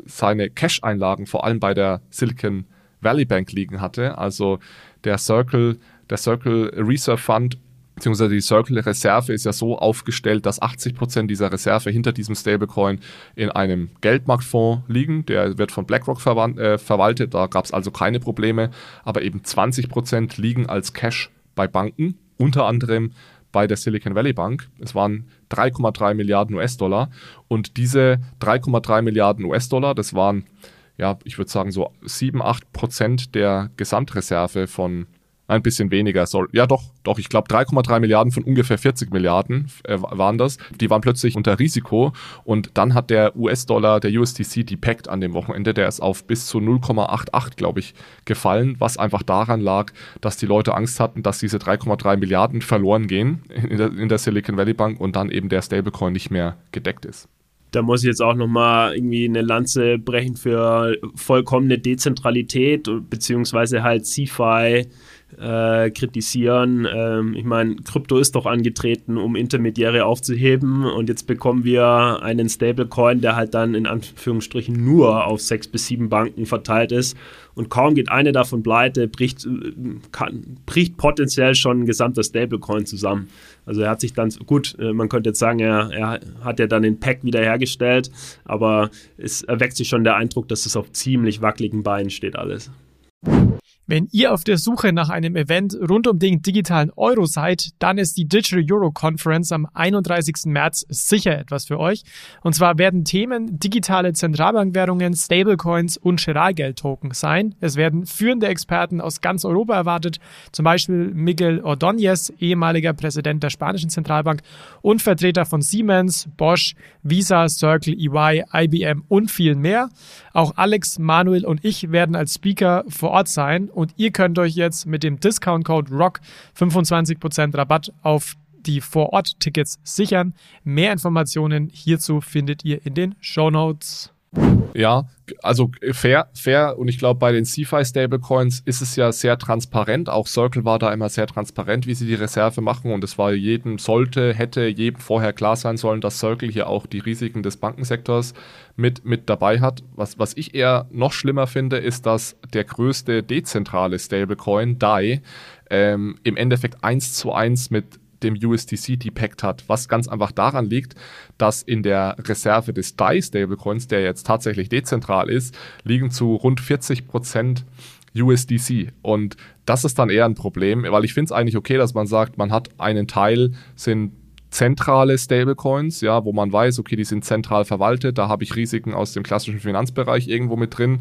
B: seine Cash-Einlagen vor allem bei der Silicon Valley Bank liegen hatte. Also der Circle, der Circle Reserve Fund beziehungsweise die Circle Reserve ist ja so aufgestellt, dass 80 Prozent dieser Reserve hinter diesem Stablecoin in einem Geldmarktfonds liegen. Der wird von BlackRock äh, verwaltet, da gab es also keine Probleme, aber eben 20 Prozent liegen als Cash bei Banken, unter anderem bei der Silicon Valley Bank. Es waren 3,3 Milliarden US-Dollar. Und diese 3,3 Milliarden US-Dollar, das waren, ja, ich würde sagen, so 7, 8 Prozent der Gesamtreserve von ein bisschen weniger. Soll, ja, doch, doch, ich glaube 3,3 Milliarden von ungefähr 40 Milliarden äh, waren das. Die waren plötzlich unter Risiko und dann hat der US-Dollar, der USDC, depackt an dem Wochenende. Der ist auf bis zu 0,88, glaube ich, gefallen, was einfach daran lag, dass die Leute Angst hatten, dass diese 3,3 Milliarden verloren gehen in der, in der Silicon Valley Bank und dann eben der Stablecoin nicht mehr gedeckt ist
C: da muss ich jetzt auch nochmal irgendwie eine Lanze brechen für vollkommene Dezentralität, beziehungsweise halt CeFi äh, kritisieren. Ähm, ich meine, Krypto ist doch angetreten, um Intermediäre aufzuheben und jetzt bekommen wir einen Stablecoin, der halt dann in Anführungsstrichen nur auf sechs bis sieben Banken verteilt ist und kaum geht eine davon pleite, bricht, äh, kann, bricht potenziell schon ein gesamter Stablecoin zusammen. Also er hat sich dann, gut, äh, man könnte jetzt sagen, er, er hat ja dann den Pack wiederhergestellt, aber es erweckt sich schon der Eindruck, dass es auf ziemlich wackeligen Beinen steht alles.
A: Wenn ihr auf der Suche nach einem Event rund um den digitalen Euro seid, dann ist die Digital Euro Conference am 31. März sicher etwas für euch. Und zwar werden Themen digitale Zentralbankwährungen, Stablecoins und Giralgeld-Token sein. Es werden führende Experten aus ganz Europa erwartet, zum Beispiel Miguel Ordóñez, ehemaliger Präsident der spanischen Zentralbank und Vertreter von Siemens, Bosch, Visa, Circle, EY, IBM und viel mehr. Auch Alex, Manuel und ich werden als Speaker vor Ort sein und ihr könnt euch jetzt mit dem Discount-Code ROCK 25% Rabatt auf die Vor-Ort-Tickets sichern. Mehr Informationen hierzu findet ihr in den Show Notes.
B: Ja, also fair, fair und ich glaube, bei den CFI Stablecoins ist es ja sehr transparent. Auch Circle war da immer sehr transparent, wie sie die Reserve machen und es war jedem, sollte, hätte jedem vorher klar sein sollen, dass Circle hier auch die Risiken des Bankensektors mit, mit dabei hat. Was, was ich eher noch schlimmer finde, ist, dass der größte dezentrale Stablecoin, DAI, ähm, im Endeffekt eins zu eins mit dem USDC depackt hat, was ganz einfach daran liegt, dass in der Reserve des DAI Stablecoins, der jetzt tatsächlich dezentral ist, liegen zu rund 40 Prozent USDC. Und das ist dann eher ein Problem, weil ich finde es eigentlich okay, dass man sagt, man hat einen Teil, sind zentrale Stablecoins, ja, wo man weiß, okay, die sind zentral verwaltet, da habe ich Risiken aus dem klassischen Finanzbereich irgendwo mit drin.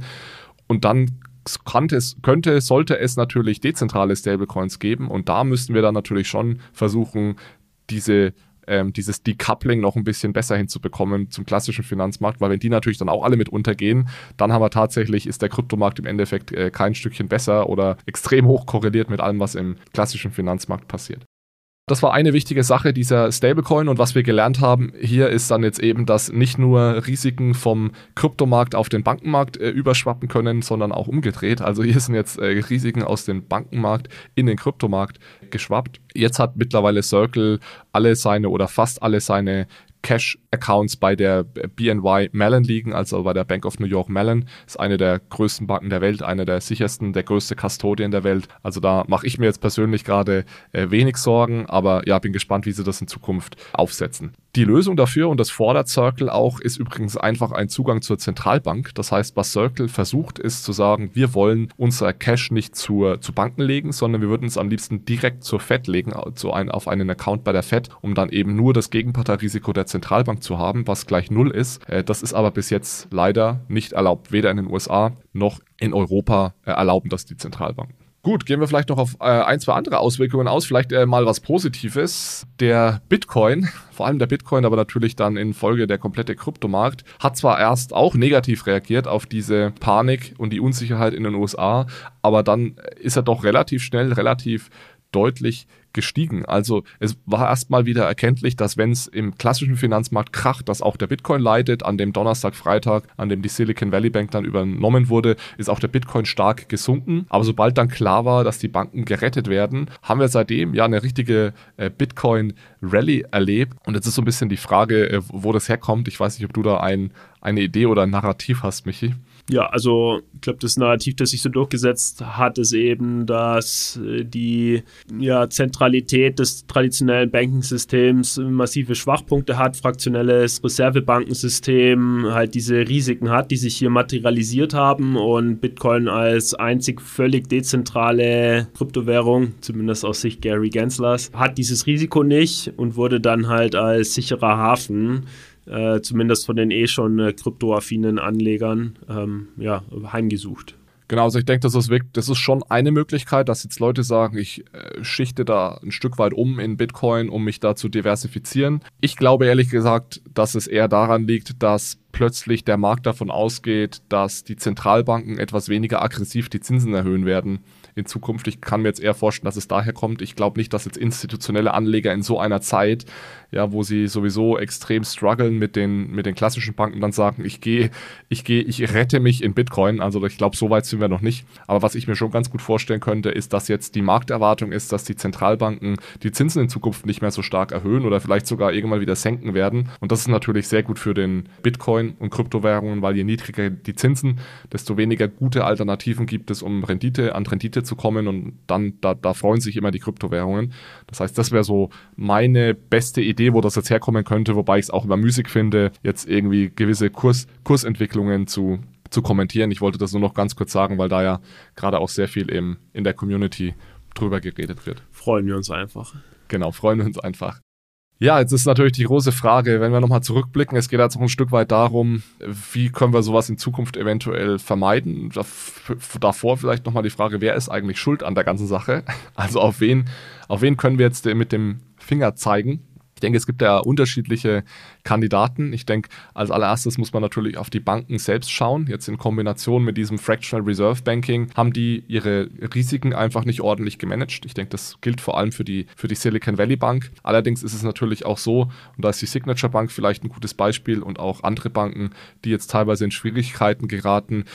B: Und dann es, könnte, sollte es natürlich dezentrale Stablecoins geben und da müssten wir dann natürlich schon versuchen, diese ähm, dieses Decoupling noch ein bisschen besser hinzubekommen zum klassischen Finanzmarkt, weil wenn die natürlich dann auch alle mit untergehen, dann haben wir tatsächlich, ist der Kryptomarkt im Endeffekt äh, kein Stückchen besser oder extrem hoch korreliert mit allem, was im klassischen Finanzmarkt passiert. Das war eine wichtige Sache dieser Stablecoin und was wir gelernt haben hier ist dann jetzt eben, dass nicht nur Risiken vom Kryptomarkt auf den Bankenmarkt äh, überschwappen können, sondern auch umgedreht. Also hier sind jetzt äh, Risiken aus dem Bankenmarkt in den Kryptomarkt geschwappt. Jetzt hat mittlerweile Circle alle seine oder fast alle seine Cash-Accounts bei der BNY Mellon liegen, also bei der Bank of New York Mellon. Ist eine der größten Banken der Welt, eine der sichersten, der größte Custodian der Welt. Also da mache ich mir jetzt persönlich gerade äh, wenig Sorgen, aber ja, bin gespannt, wie sie das in Zukunft aufsetzen. Die Lösung dafür, und das fordert Circle auch, ist übrigens einfach ein Zugang zur Zentralbank. Das heißt, was Circle versucht, ist zu sagen, wir wollen unser Cash nicht zur, zu Banken legen, sondern wir würden es am liebsten direkt zur Fed legen, zu ein, auf einen Account bei der Fed, um dann eben nur das Gegenparteirisiko der Zentralbank zu haben, was gleich null ist. Äh, das ist aber bis jetzt leider nicht erlaubt, weder in den USA noch in Europa äh, erlauben das die Zentralbanken. Gut, gehen wir vielleicht noch auf äh, ein, zwei andere Auswirkungen aus. Vielleicht äh, mal was Positives. Der Bitcoin, <laughs> vor allem der Bitcoin, aber natürlich dann in Folge der komplette Kryptomarkt, hat zwar erst auch negativ reagiert auf diese Panik und die Unsicherheit in den USA, aber dann ist er doch relativ schnell, relativ deutlich gestiegen. Also es war erstmal wieder erkenntlich, dass wenn es im klassischen Finanzmarkt kracht, dass auch der Bitcoin leidet. An dem Donnerstag, Freitag, an dem die Silicon Valley Bank dann übernommen wurde, ist auch der Bitcoin stark gesunken. Aber sobald dann klar war, dass die Banken gerettet werden, haben wir seitdem ja eine richtige äh, Bitcoin-Rally erlebt. Und jetzt ist so ein bisschen die Frage, äh, wo das herkommt. Ich weiß nicht, ob du da ein, eine Idee oder ein Narrativ hast, Michi.
C: Ja, also ich glaube, das Narrativ, das sich so durchgesetzt hat, ist eben, dass äh, die ja, Zentralität des traditionellen Banking-Systems massive Schwachpunkte hat, fraktionelles Reservebankensystem halt diese Risiken hat, die sich hier materialisiert haben und Bitcoin als einzig völlig dezentrale Kryptowährung, zumindest aus Sicht Gary Genslers, hat dieses Risiko nicht und wurde dann halt als sicherer Hafen äh, zumindest von den eh schon äh, kryptoaffinen Anlegern ähm, ja, heimgesucht.
B: Genau, also ich denke, das ist, wirklich, das ist schon eine Möglichkeit, dass jetzt Leute sagen, ich äh, schichte da ein Stück weit um in Bitcoin, um mich da zu diversifizieren. Ich glaube ehrlich gesagt, dass es eher daran liegt, dass plötzlich der Markt davon ausgeht, dass die Zentralbanken etwas weniger aggressiv die Zinsen erhöhen werden in Zukunft. Ich kann mir jetzt eher vorstellen, dass es daher kommt. Ich glaube nicht, dass jetzt institutionelle Anleger in so einer Zeit, ja, wo sie sowieso extrem strugglen mit den, mit den klassischen Banken, dann sagen, ich gehe, ich gehe, ich rette mich in Bitcoin. Also ich glaube, so weit sind wir noch nicht. Aber was ich mir schon ganz gut vorstellen könnte, ist, dass jetzt die Markterwartung ist, dass die Zentralbanken die Zinsen in Zukunft nicht mehr so stark erhöhen oder vielleicht sogar irgendwann wieder senken werden. Und das ist natürlich sehr gut für den Bitcoin und Kryptowährungen, weil je niedriger die Zinsen, desto weniger gute Alternativen gibt es, um Rendite an Rendite zu kommen. Und dann, da, da freuen sich immer die Kryptowährungen. Das heißt, das wäre so meine beste Idee Idee, wo das jetzt herkommen könnte, wobei ich es auch immer müßig finde, jetzt irgendwie gewisse Kurs, Kursentwicklungen zu, zu kommentieren. Ich wollte das nur noch ganz kurz sagen, weil da ja gerade auch sehr viel im, in der Community drüber geredet wird.
C: Freuen wir uns einfach.
B: Genau, freuen wir uns einfach. Ja, jetzt ist natürlich die große Frage, wenn wir nochmal zurückblicken, es geht jetzt auch ein Stück weit darum, wie können wir sowas in Zukunft eventuell vermeiden. Davor vielleicht nochmal die Frage, wer ist eigentlich schuld an der ganzen Sache? <laughs> Also auf wen, auf wen können wir jetzt mit dem Finger zeigen? Ich denke, es gibt ja unterschiedliche Kandidaten. Ich denke, als allererstes muss man natürlich auf die Banken selbst schauen. Jetzt in Kombination mit diesem Fractional Reserve Banking haben die ihre Risiken einfach nicht ordentlich gemanagt. Ich denke, das gilt vor allem für die, für die Silicon Valley Bank. Allerdings ist es natürlich auch so, und da ist die Signature Bank vielleicht ein gutes Beispiel und auch andere Banken, die jetzt teilweise in Schwierigkeiten geraten,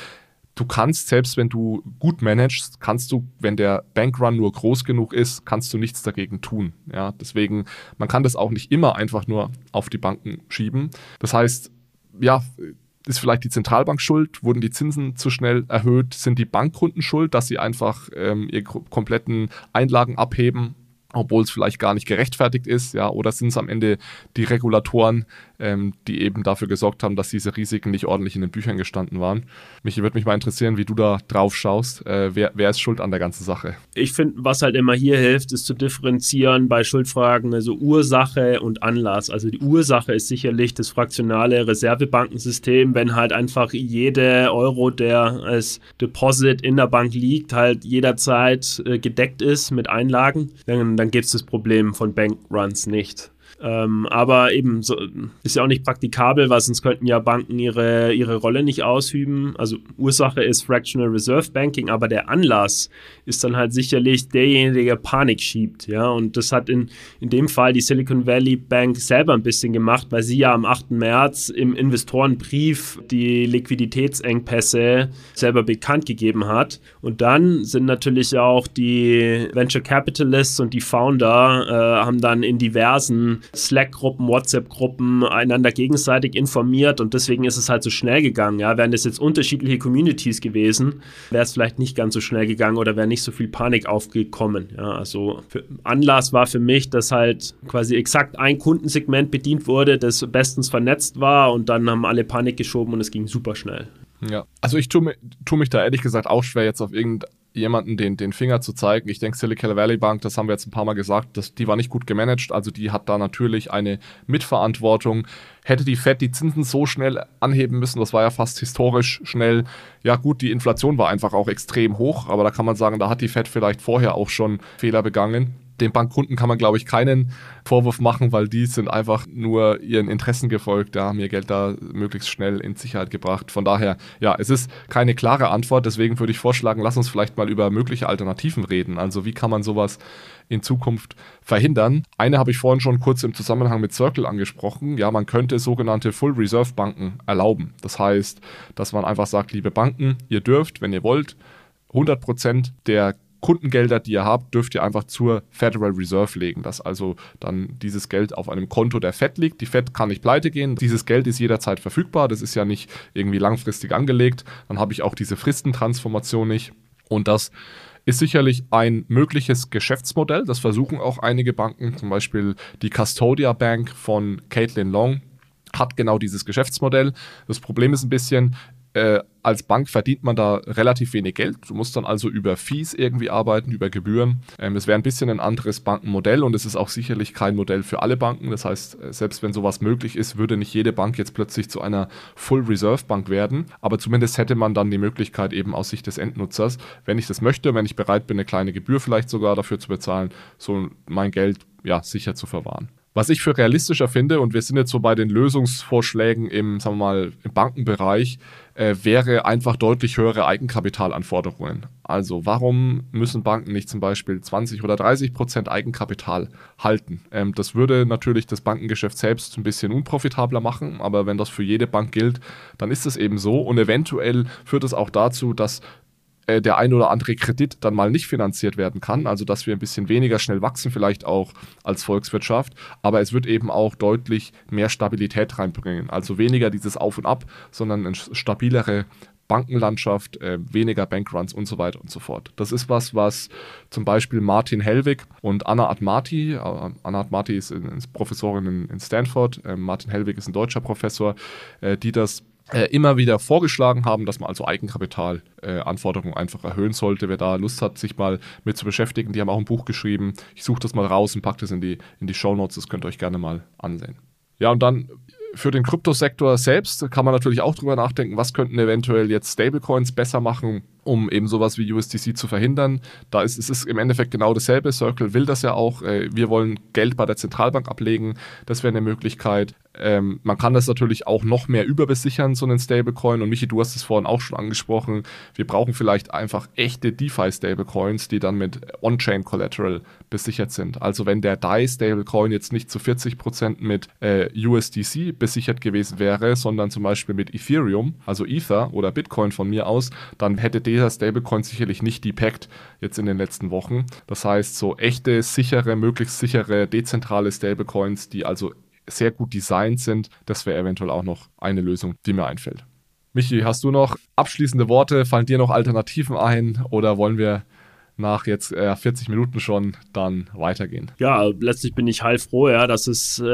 B: du kannst, selbst wenn du gut managst, kannst du, wenn der Bankrun nur groß genug ist, kannst du nichts dagegen tun. Ja, deswegen, man kann das auch nicht immer einfach nur auf die Banken schieben. Das heißt, ja, ist vielleicht die Zentralbank schuld? Wurden die Zinsen zu schnell erhöht? Sind die Bankkunden schuld, dass sie einfach ähm, ihre kompletten Einlagen abheben? obwohl es vielleicht gar nicht gerechtfertigt ist, ja, oder sind es am Ende die Regulatoren, ähm, die eben dafür gesorgt haben, dass diese Risiken nicht ordentlich in den Büchern gestanden waren. Mich würde mich mal interessieren, wie du da drauf schaust. Äh, wer, wer ist schuld an der ganzen Sache?
C: Ich finde, was halt immer hier hilft, ist zu differenzieren bei Schuldfragen, also Ursache und Anlass. Also die Ursache ist sicherlich das fraktionale Reservebankensystem, wenn halt einfach jede Euro, der als Deposit in der Bank liegt, halt jederzeit äh, gedeckt ist mit Einlagen, dann, dann gibt es das Problem von Bankruns nicht. Ähm, aber eben so, ist ja auch nicht praktikabel, weil sonst könnten ja Banken ihre, ihre Rolle nicht ausüben. Also Ursache ist Fractional Reserve Banking, aber der Anlass ist dann halt sicherlich derjenige, der Panik schiebt. Ja, und das hat in, in dem Fall die Silicon Valley Bank selber ein bisschen gemacht, weil sie ja am 8. März im Investorenbrief die Liquiditätsengpässe selber bekannt gegeben hat. Und dann sind natürlich auch die Venture Capitalists und die Founder äh, haben dann in diversen Slack-Gruppen, WhatsApp-Gruppen einander gegenseitig informiert und deswegen ist es halt so schnell gegangen. Ja, wären das jetzt unterschiedliche Communities gewesen, wäre es vielleicht nicht ganz so schnell gegangen oder wäre nicht so viel Panik aufgekommen. Ja, also Anlass war für mich, dass halt quasi exakt ein Kundensegment bedient wurde, das bestens vernetzt war und dann haben alle Panik geschoben und es ging super schnell.
B: Ja, also ich tue, tue mich da ehrlich gesagt auch schwer, jetzt auf irgendein jemanden den, den Finger zu zeigen. Ich denke, Silicon Valley Bank, das haben wir jetzt ein paar Mal gesagt, das, die war nicht gut gemanagt. Also die hat da natürlich eine Mitverantwortung. Hätte die Fed die Zinsen so schnell anheben müssen, das war ja fast historisch schnell. Ja gut, die Inflation war einfach auch extrem hoch, aber da kann man sagen, da hat die Fed vielleicht vorher auch schon Fehler begangen den Bankkunden kann man, glaube ich, keinen Vorwurf machen, weil die sind einfach nur ihren Interessen gefolgt, ja, haben ihr Geld da möglichst schnell in Sicherheit gebracht. Von daher, ja, es ist keine klare Antwort, deswegen würde ich vorschlagen, lass uns vielleicht mal über mögliche Alternativen reden. Also wie kann man sowas in Zukunft verhindern? Eine habe ich vorhin schon kurz im Zusammenhang mit Circle angesprochen. Ja, man könnte sogenannte Full Reserve Banken erlauben. Das heißt, dass man einfach sagt, liebe Banken, ihr dürft, wenn ihr wollt, 100% der Kundengelder, die ihr habt, dürft ihr einfach zur Federal Reserve legen, dass also dann dieses Geld auf einem Konto der Fed liegt. Die Fed kann nicht pleite gehen. Dieses Geld ist jederzeit verfügbar. Das ist ja nicht irgendwie langfristig angelegt. Dann habe ich auch diese Fristentransformation nicht. Und das ist sicherlich ein mögliches Geschäftsmodell. Das versuchen auch einige Banken, zum Beispiel die Custodia Bank von Caitlin Long hat genau dieses Geschäftsmodell. Das Problem ist ein bisschen, Äh, als Bank verdient man da relativ wenig Geld. Du musst dann also über Fees irgendwie arbeiten, über Gebühren. Ähm, es wäre ein bisschen ein anderes Bankenmodell und es ist auch sicherlich kein Modell für alle Banken. Das heißt, äh, selbst wenn sowas möglich ist, würde nicht jede Bank jetzt plötzlich zu einer Full Reserve Bank werden. Aber zumindest hätte man dann die Möglichkeit eben aus Sicht des Endnutzers, wenn ich das möchte, wenn ich bereit bin, eine kleine Gebühr vielleicht sogar dafür zu bezahlen, so mein Geld ja sicher zu verwahren. Was ich für realistischer finde, und wir sind jetzt so bei den Lösungsvorschlägen im, sagen wir mal, im Bankenbereich, äh, wäre einfach deutlich höhere Eigenkapitalanforderungen. Also warum müssen Banken nicht zum Beispiel 20 oder 30 Prozent Eigenkapital halten? Ähm, das würde natürlich das Bankengeschäft selbst ein bisschen unprofitabler machen, aber wenn das für jede Bank gilt, dann ist es eben so. Und eventuell führt es auch dazu, dass äh, der ein oder andere Kredit dann mal nicht finanziert werden kann, also dass wir ein bisschen weniger schnell wachsen, vielleicht auch als Volkswirtschaft, aber es wird eben auch deutlich mehr Stabilität reinbringen. Also weniger dieses Auf und Ab, sondern eine stabilere Bankenlandschaft, äh, weniger Bankruns und so weiter und so fort. Das ist was, was zum Beispiel Martin Hellwig und Anna Admati, äh, Anna Admati ist, ist Professorin in, in Stanford, äh, Martin Hellwig ist ein deutscher Professor, äh, die das äh, immer wieder vorgeschlagen haben, dass man also Eigenkapitalanforderungen äh, einfach erhöhen sollte. Wer da Lust hat, sich mal mit zu beschäftigen, die haben auch ein Buch geschrieben. Ich suche das mal raus und packe das in die, in die Show Notes. Das könnt ihr euch gerne mal ansehen. Ja, und dann für den Kryptosektor selbst kann man natürlich auch drüber nachdenken, was könnten eventuell jetzt Stablecoins besser machen, um eben sowas wie USDC zu verhindern. Da ist es ist im Endeffekt genau dasselbe. Circle will das ja auch. Äh, wir wollen Geld bei der Zentralbank ablegen. Das wäre eine Möglichkeit. Ähm, man kann das natürlich auch noch mehr überbesichern, so einen Stablecoin. Und Michi, du hast es vorhin auch schon angesprochen. Wir brauchen vielleicht einfach echte DeFi-Stablecoins, die dann mit On-Chain-Collateral besichert sind. Also wenn der DAI-Stablecoin jetzt nicht zu 40% mit äh, USDC besichert gewesen wäre, sondern zum Beispiel mit Ethereum, also Ether oder Bitcoin von mir aus, dann hätte dieser Stablecoin sicherlich nicht depackt jetzt in den letzten Wochen. Das heißt, so echte, sichere, möglichst sichere, dezentrale Stablecoins, die also sehr gut designt sind. Das wäre eventuell auch noch eine Lösung, die mir einfällt. Michi, hast du noch abschließende Worte? Fallen dir noch Alternativen ein oder wollen wir nach jetzt äh, 40 Minuten schon dann weitergehen.
C: Ja, letztlich bin ich heilfroh, ja, dass es äh,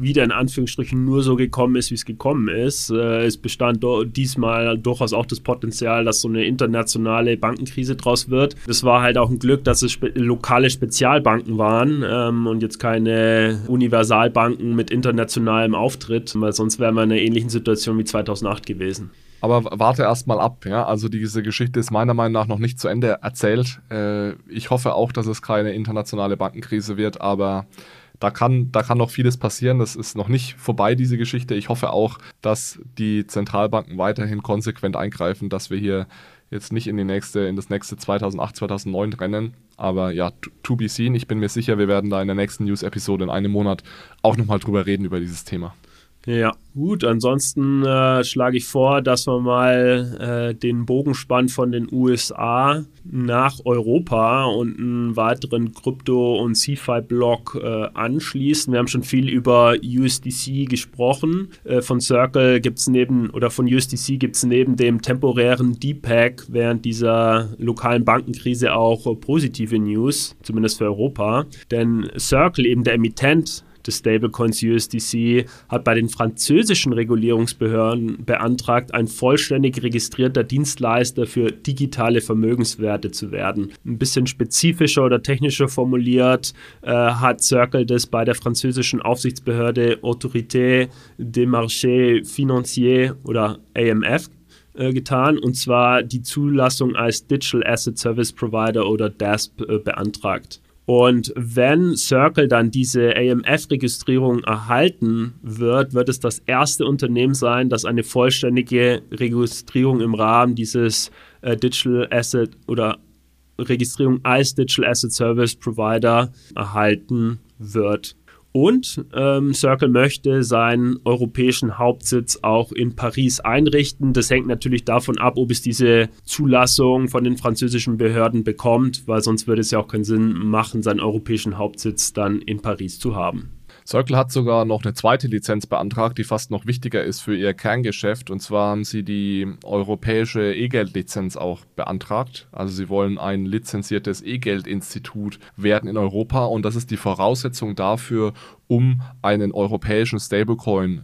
C: wieder in Anführungsstrichen nur so gekommen ist, wie es gekommen ist. Äh, es bestand diesmal durchaus auch das Potenzial, dass so eine internationale Bankenkrise draus wird. Es war halt auch ein Glück, dass es spe lokale Spezialbanken waren ähm, und jetzt keine Universalbanken mit internationalem Auftritt, weil sonst wären wir in einer ähnlichen Situation wie 2008 gewesen.
B: Aber warte erst mal ab, ja. Also diese Geschichte ist meiner Meinung nach noch nicht zu Ende erzählt. Äh, ich hoffe auch, dass es keine internationale Bankenkrise wird, aber da kann, da kann noch vieles passieren. Das ist noch nicht vorbei, diese Geschichte. Ich hoffe auch, dass die Zentralbanken weiterhin konsequent eingreifen, dass wir hier jetzt nicht in die nächste, in das nächste 2008, 2009 rennen. Aber ja, to, to be seen. Ich bin mir sicher, wir werden da in der nächsten News-Episode in einem Monat auch nochmal drüber reden über dieses Thema.
C: Ja, gut. Ansonsten äh, schlage ich vor, dass wir mal äh, den Bogen spannen von den USA nach Europa und einen weiteren Krypto- und CFI-Block äh, anschließen. Wir haben schon viel über USDC gesprochen. Äh, von Circle gibt es neben, oder von USDC gibt es neben dem temporären DPAC während dieser lokalen Bankenkrise auch positive News, zumindest für Europa. Denn Circle, eben der Emittent, des Stablecoins USDC hat bei den französischen Regulierungsbehörden beantragt, ein vollständig registrierter Dienstleister für digitale Vermögenswerte zu werden. Ein bisschen spezifischer oder technischer formuliert äh, hat Circle das bei der französischen Aufsichtsbehörde Autorité des Marchés Financiers oder AMF äh, getan und zwar die Zulassung als Digital Asset Service Provider oder DASP äh, beantragt. Und wenn Circle dann diese AMF-Registrierung erhalten wird, wird es das erste Unternehmen sein, das eine vollständige Registrierung im Rahmen dieses äh, Digital Asset oder Registrierung als Digital Asset Service Provider erhalten wird. Und ähm, Circle möchte seinen europäischen Hauptsitz auch in Paris einrichten. Das hängt natürlich davon ab, ob es diese Zulassung von den französischen Behörden bekommt, weil sonst würde es ja auch keinen Sinn machen, seinen europäischen Hauptsitz dann in Paris zu haben.
B: Circle hat sogar noch eine zweite Lizenz beantragt, die fast noch wichtiger ist für ihr Kerngeschäft. Und zwar haben sie die europäische E-Geld-Lizenz auch beantragt. Also sie wollen ein lizenziertes E-Geld-Institut werden in Europa. Und das ist die Voraussetzung dafür, um einen europäischen Stablecoin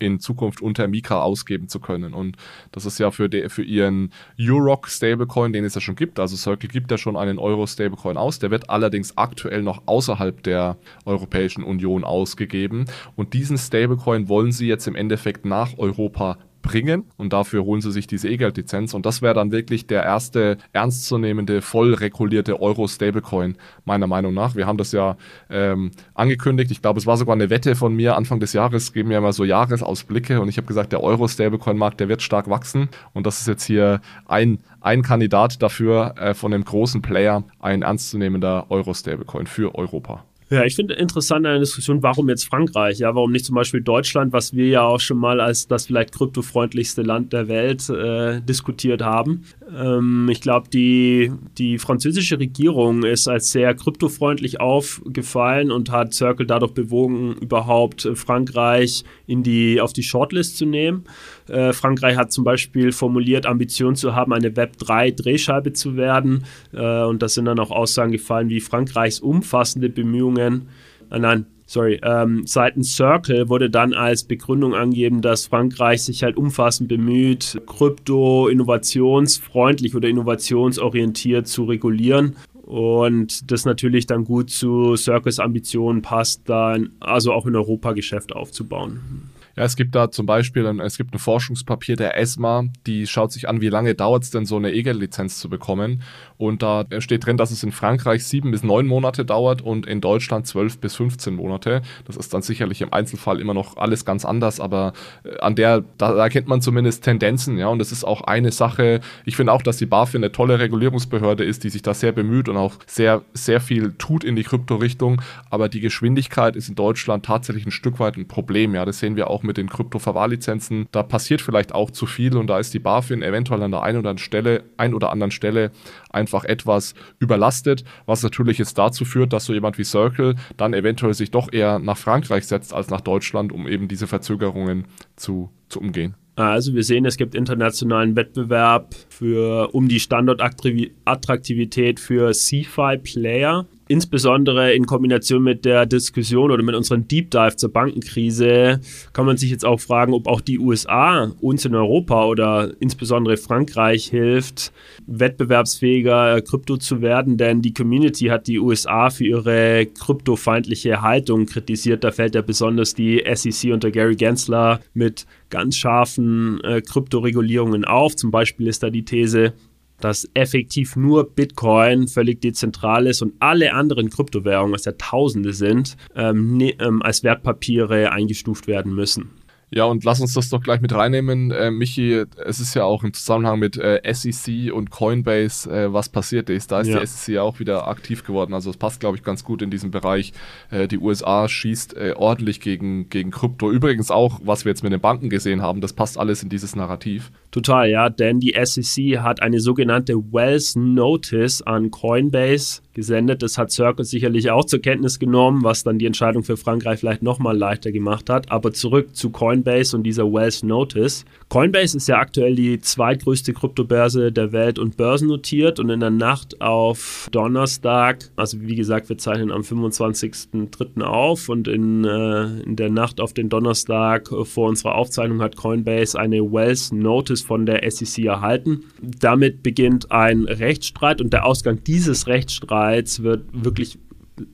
B: in Zukunft unter Mika ausgeben zu können. Und das ist ja für, die, für ihren Euroc Stablecoin, den es ja schon gibt, also Circle gibt ja schon einen Euro Stablecoin aus, der wird allerdings aktuell noch außerhalb der Europäischen Union ausgegeben. Und diesen Stablecoin wollen sie jetzt im Endeffekt nach Europa bringen und dafür holen sie sich diese E-Geld-Lizenz. Und das wäre dann wirklich der erste ernstzunehmende, voll regulierte Euro-Stablecoin, meiner Meinung nach. Wir haben das ja ähm, angekündigt, ich glaube, es war sogar eine Wette von mir, Anfang des Jahres. Geben wir immer so Jahresausblicke. Und ich habe gesagt, der Euro-Stablecoin-Markt, der wird stark wachsen. Und das ist jetzt hier ein, ein Kandidat dafür äh, von einem großen Player, ein ernstzunehmender Euro-Stablecoin für Europa.
C: Ja, ich finde interessant an der Diskussion, warum jetzt Frankreich? Ja, warum nicht zum Beispiel Deutschland, was wir ja auch schon mal als das vielleicht kryptofreundlichste Land der Welt äh, diskutiert haben. Ähm, ich glaube, die, die französische Regierung ist als sehr kryptofreundlich aufgefallen und hat Circle dadurch bewogen, überhaupt Frankreich in die, auf die Shortlist zu nehmen. Äh, Frankreich hat zum Beispiel formuliert, Ambition zu haben, eine Web3-Drehscheibe zu werden. Äh, und das sind dann auch Aussagen gefallen wie Frankreichs umfassende Bemühungen. Äh, nein, sorry, ähm, seitens Circle wurde dann als Begründung angegeben, dass Frankreich sich halt umfassend bemüht, Krypto innovationsfreundlich oder innovationsorientiert zu regulieren. Und das natürlich dann gut zu Circles Ambitionen passt, dann also auch in Europa Geschäft aufzubauen.
B: Ja, es gibt da zum Beispiel ein, es gibt ein Forschungspapier der ESMA, die schaut sich an, wie lange dauert es denn, so eine EGEL-Lizenz zu bekommen. Und da steht drin, dass es in Frankreich sieben bis neun Monate dauert und in Deutschland zwölf bis 15 Monate. Das ist dann sicherlich im Einzelfall immer noch alles ganz anders, aber äh, an der, da, erkennt man zumindest Tendenzen, ja. Und das ist auch eine Sache. Ich finde auch, dass die BaFin eine tolle Regulierungsbehörde ist, die sich da sehr bemüht und auch sehr, sehr viel tut in die Kryptorichtung. Aber die Geschwindigkeit ist in Deutschland tatsächlich ein Stück weit ein Problem, ja. Das sehen wir auch mit mit den Krypto-Verwahrlizenzen. Da passiert vielleicht auch zu viel und da ist die BaFin eventuell an der einen oder anderen Stelle, ein oder anderen Stelle einfach etwas überlastet, was natürlich jetzt dazu führt, dass so jemand wie Circle dann eventuell sich doch eher nach Frankreich setzt als nach Deutschland, um eben diese Verzögerungen zu, zu umgehen.
C: Also wir sehen, es gibt internationalen Wettbewerb für, um die Standortattraktivität für CFI-Player insbesondere in Kombination mit der Diskussion oder mit unserem Deep Dive zur Bankenkrise kann man sich jetzt auch fragen, ob auch die USA uns in Europa oder insbesondere Frankreich hilft, wettbewerbsfähiger Krypto zu werden, denn die Community hat die USA für ihre kryptofeindliche Haltung kritisiert. Da fällt ja besonders die SEC unter Gary Gensler mit ganz scharfen äh, Kryptoregulierungen auf. Zum Beispiel ist da die These, dass effektiv nur Bitcoin völlig dezentral ist und alle anderen Kryptowährungen, was ja Tausende sind, ähm, ne, ähm, als Wertpapiere eingestuft werden müssen.
B: Ja, und lass uns das doch gleich mit reinnehmen. Äh, Michi, es ist ja auch im Zusammenhang mit äh, SEC und Coinbase, äh, was passiert ist. Da ist ja. die SEC ja auch wieder aktiv geworden. Also es passt, glaube ich, ganz gut in diesem Bereich. Äh, die USA schießt äh, ordentlich gegen, gegen Krypto. Übrigens auch, was wir jetzt mit den Banken gesehen haben, das passt alles in dieses Narrativ.
C: Total, ja, denn die SEC hat eine sogenannte Wells Notice an Coinbase gesendet. Das hat Circle sicherlich auch zur Kenntnis genommen, was dann die Entscheidung für Frankreich vielleicht nochmal leichter gemacht hat. Aber zurück zu Coinbase und dieser Wells Notice. Coinbase ist ja aktuell die zweitgrößte Kryptobörse der Welt und börsennotiert und in der Nacht auf Donnerstag, also wie gesagt, wir zeichnen am 25.03. auf und in, äh, in der Nacht auf den Donnerstag vor unserer Aufzeichnung hat Coinbase eine Wells Notice von der SEC erhalten. Damit beginnt ein Rechtsstreit und der Ausgang dieses Rechtsstreits Sicherheits wird wirklich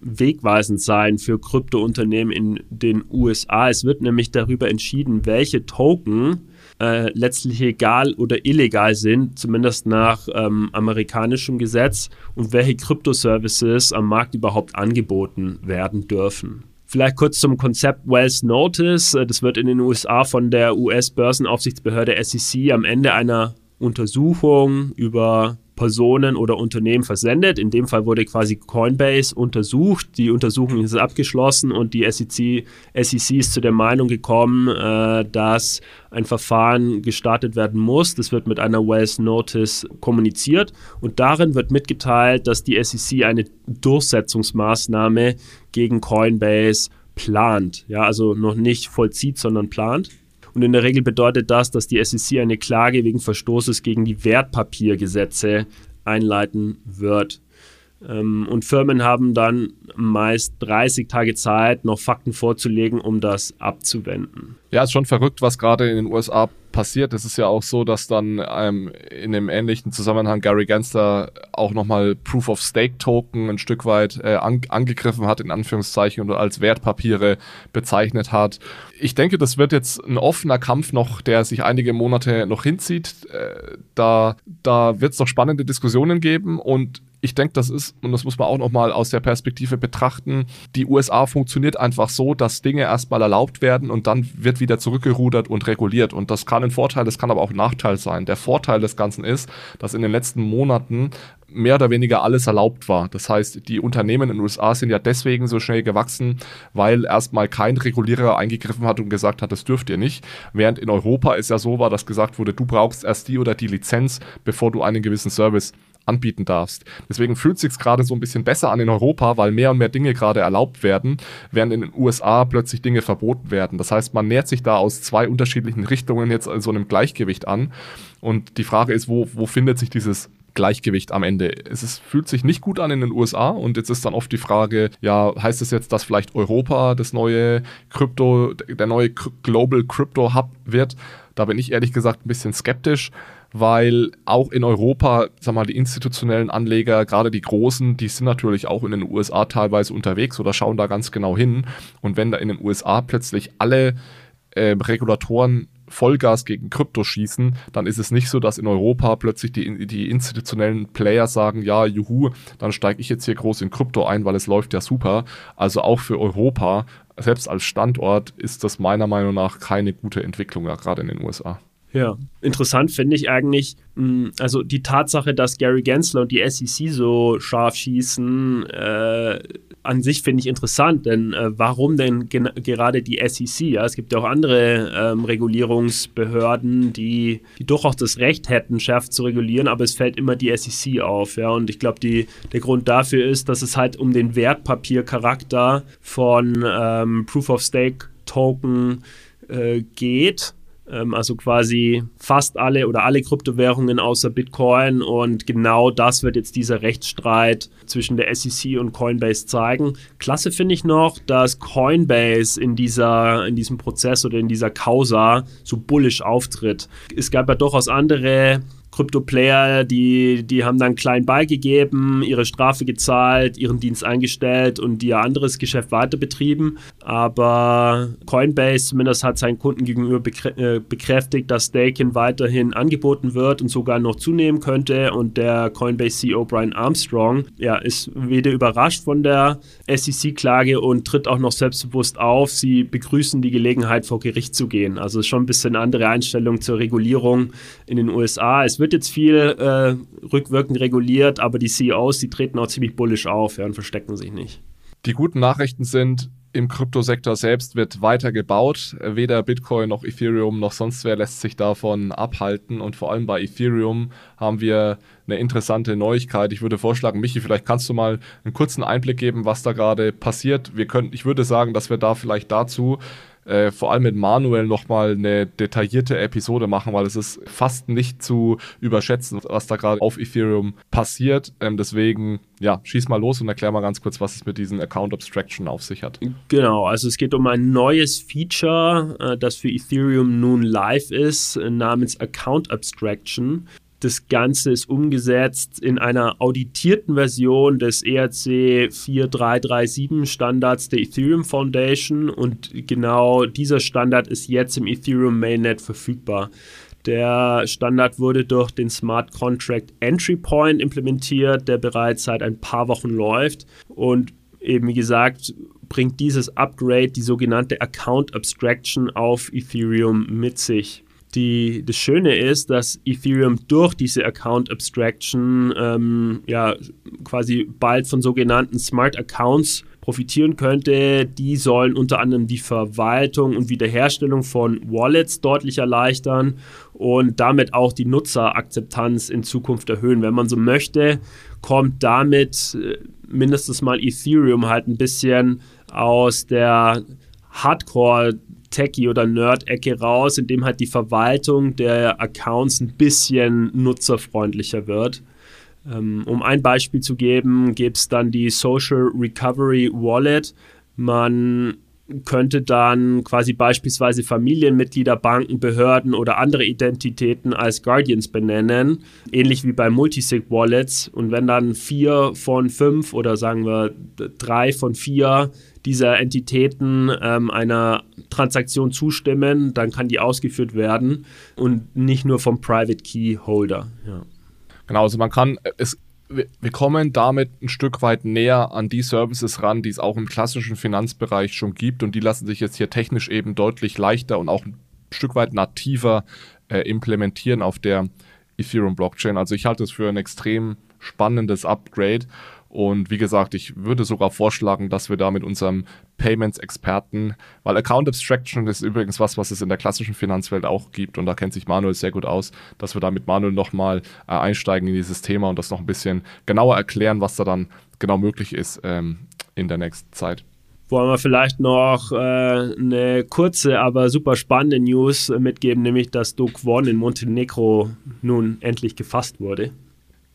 C: wegweisend sein für Kryptounternehmen in den USA. Es wird nämlich darüber entschieden, welche Token äh, letztlich egal oder illegal sind, zumindest nach ähm, amerikanischem Gesetz, und welche Kryptoservices am Markt überhaupt angeboten werden dürfen. Vielleicht kurz zum Konzept Wells Notice. Äh, das wird in den USA von der US-Börsenaufsichtsbehörde SEC am Ende einer Untersuchung über Personen oder Unternehmen versendet. In dem Fall wurde quasi Coinbase untersucht. Die Untersuchung ist abgeschlossen und die SEC, SEC ist zu der Meinung gekommen, äh, dass ein Verfahren gestartet werden muss. Das wird mit einer Wells Notice kommuniziert und darin wird mitgeteilt, dass die SEC eine Durchsetzungsmaßnahme gegen Coinbase plant. Ja, also noch nicht vollzieht, sondern plant. Und in der Regel bedeutet das, dass die SEC eine Klage wegen Verstoßes gegen die Wertpapiergesetze einleiten wird. Ähm, und Firmen haben dann meist 30 Tage Zeit, noch Fakten vorzulegen, um das abzuwenden.
B: Ja, ist schon verrückt, was gerade in den USA passiert. Es ist ja auch so, dass dann ähm, in dem ähnlichen Zusammenhang Gary Gensler auch nochmal Proof of Stake Token ein Stück weit äh, an, angegriffen hat, in Anführungszeichen, und als Wertpapiere bezeichnet hat. Ich denke, das wird jetzt ein offener Kampf noch, der sich einige Monate noch hinzieht. Äh, da da wird es noch spannende Diskussionen geben und ich denke, das ist, und das muss man auch nochmal aus der Perspektive betrachten, die USA funktioniert einfach so, dass Dinge erstmal erlaubt werden und dann wird wieder zurückgerudert und reguliert. Und das kann ein Vorteil, das kann aber auch ein Nachteil sein. Der Vorteil des Ganzen ist, dass in den letzten Monaten mehr oder weniger alles erlaubt war. Das heißt, die Unternehmen in den USA sind ja deswegen so schnell gewachsen, weil erstmal kein Regulierer eingegriffen hat und gesagt hat, das dürft ihr nicht. Während in Europa es ja so war, dass gesagt wurde, du brauchst erst die oder die Lizenz, bevor du einen gewissen Service anbieten darfst. Deswegen fühlt sich gerade so ein bisschen besser an in Europa, weil mehr und mehr Dinge gerade erlaubt werden, während in den USA plötzlich Dinge verboten werden. Das heißt, man nähert sich da aus zwei unterschiedlichen Richtungen jetzt in so einem Gleichgewicht an. Und die Frage ist, wo, wo findet sich dieses Gleichgewicht am Ende. Es ist, fühlt sich nicht gut an in den USA und jetzt ist dann oft die Frage, ja, heißt es das jetzt, dass vielleicht Europa das neue Krypto, der neue Global Crypto Hub wird? Da bin ich ehrlich gesagt ein bisschen skeptisch weil auch in Europa, sag mal, die institutionellen Anleger, gerade die großen, die sind natürlich auch in den USA teilweise unterwegs oder schauen da ganz genau hin. Und wenn da in den USA plötzlich alle äh, Regulatoren Vollgas gegen Krypto schießen, dann ist es nicht so, dass in Europa plötzlich die, die institutionellen Player sagen, ja, juhu, dann steige ich jetzt hier groß in Krypto ein, weil es läuft ja super. Also auch für Europa, selbst als Standort, ist das meiner Meinung nach keine gute Entwicklung, gerade in den USA.
C: Ja, interessant finde ich eigentlich, hm, also die Tatsache, dass Gary Gensler und die SEC so scharf schießen, äh, an sich finde ich interessant, denn äh, warum denn gerade die SEC? Ja, es gibt ja auch andere ähm, Regulierungsbehörden, die, die durchaus das Recht hätten, schärfer zu regulieren, aber es fällt immer die SEC auf. Ja, und ich glaube, der Grund dafür ist, dass es halt um den Wertpapiercharakter von ähm, Proof of Stake Token äh, geht also quasi fast alle oder alle Kryptowährungen außer Bitcoin. Und genau das wird jetzt dieser Rechtsstreit zwischen der SEC und Coinbase zeigen. Klasse finde ich noch, dass Coinbase in, dieser, in diesem Prozess oder in dieser Causa so bullish auftritt. Es gab ja durchaus andere Krypto-Player, die, die haben dann klein beigegeben, ihre Strafe gezahlt, ihren Dienst eingestellt und ihr anderes Geschäft weiter betrieben. Aber Coinbase zumindest hat seinen Kunden gegenüber äh, bekräftigt, dass Staking weiterhin angeboten wird und sogar noch zunehmen könnte. Und der Coinbase-CEO Brian Armstrong ja, ist weder überrascht von der SEC-Klage und tritt auch noch selbstbewusst auf. Sie begrüßen die Gelegenheit, vor Gericht zu gehen. Also schon ein bisschen andere Einstellung zur Regulierung in den USA. Es wird wird jetzt viel äh, rückwirkend reguliert, aber die CEOs, die treten auch ziemlich bullisch auf ja, und verstecken sich nicht.
B: Die guten Nachrichten sind, im Kryptosektor selbst wird weiter gebaut. Weder Bitcoin noch Ethereum noch sonst wer lässt sich davon abhalten. Und vor allem bei Ethereum haben wir eine interessante Neuigkeit. Ich würde vorschlagen, Michi, vielleicht kannst du mal einen kurzen Einblick geben, was da gerade passiert. Wir können, ich würde sagen, dass wir da vielleicht dazu äh, vor allem mit Manuel nochmal eine detaillierte Episode machen, weil es ist fast nicht zu überschätzen, was da gerade auf Ethereum passiert. Ähm, deswegen, ja, schieß mal los und erklär mal ganz kurz, was es mit diesen Account Abstraction auf sich hat.
C: Genau, also es geht um ein neues Feature, äh, das für Ethereum nun live ist, äh, namens Account Abstraction. Das Ganze ist umgesetzt in einer auditierten Version des ERC 4337 Standards der Ethereum Foundation. Und genau dieser Standard ist jetzt im Ethereum Mainnet verfügbar. Der Standard wurde durch den Smart Contract Entry Point implementiert, der bereits seit ein paar Wochen läuft. Und eben wie gesagt bringt dieses Upgrade die sogenannte Account Abstraction auf Ethereum mit sich die, das Schöne ist, dass Ethereum durch diese Account Abstraction ähm, ja quasi bald von sogenannten Smart Accounts profitieren könnte. Die sollen unter anderem die Verwaltung und Wiederherstellung von Wallets deutlich erleichtern und damit auch die Nutzerakzeptanz in Zukunft erhöhen. Wenn man so möchte, kommt damit äh, mindestens mal Ethereum halt ein bisschen aus der Hardcore Techie- oder Nerd-Ecke raus, indem halt die Verwaltung der Accounts ein bisschen nutzerfreundlicher wird. Ähm, um ein Beispiel zu geben, gibt es dann die Social Recovery Wallet. Man könnte dann quasi beispielsweise Familienmitglieder, Banken, Behörden oder andere Identitäten als Guardians benennen, ähnlich wie bei Multisig Wallets. Und wenn dann vier von fünf oder sagen wir drei von vier dieser Entitäten ähm, einer Transaktion zustimmen, dann kann die ausgeführt werden und nicht nur vom Private Key Holder. Ja.
B: Genau, also man kann, es, wir kommen damit ein Stück weit näher an die Services ran, die es auch im klassischen Finanzbereich schon gibt und die lassen sich jetzt hier technisch eben deutlich leichter und auch ein Stück weit nativer äh, implementieren auf der Ethereum Blockchain. Also ich halte es für ein extrem spannendes Upgrade und wie gesagt, ich würde sogar vorschlagen, dass wir da mit unserem Payments-Experten, weil Account Abstraction ist übrigens was, was es in der klassischen Finanzwelt auch gibt und da kennt sich Manuel sehr gut aus, dass wir da mit Manuel nochmal äh, einsteigen in dieses Thema und das noch ein bisschen genauer erklären, was da dann genau möglich ist ähm, in der nächsten Zeit
C: wollen wir vielleicht noch äh, eine kurze, aber super spannende News mitgeben, nämlich dass Do Kwon in Montenegro nun endlich gefasst wurde.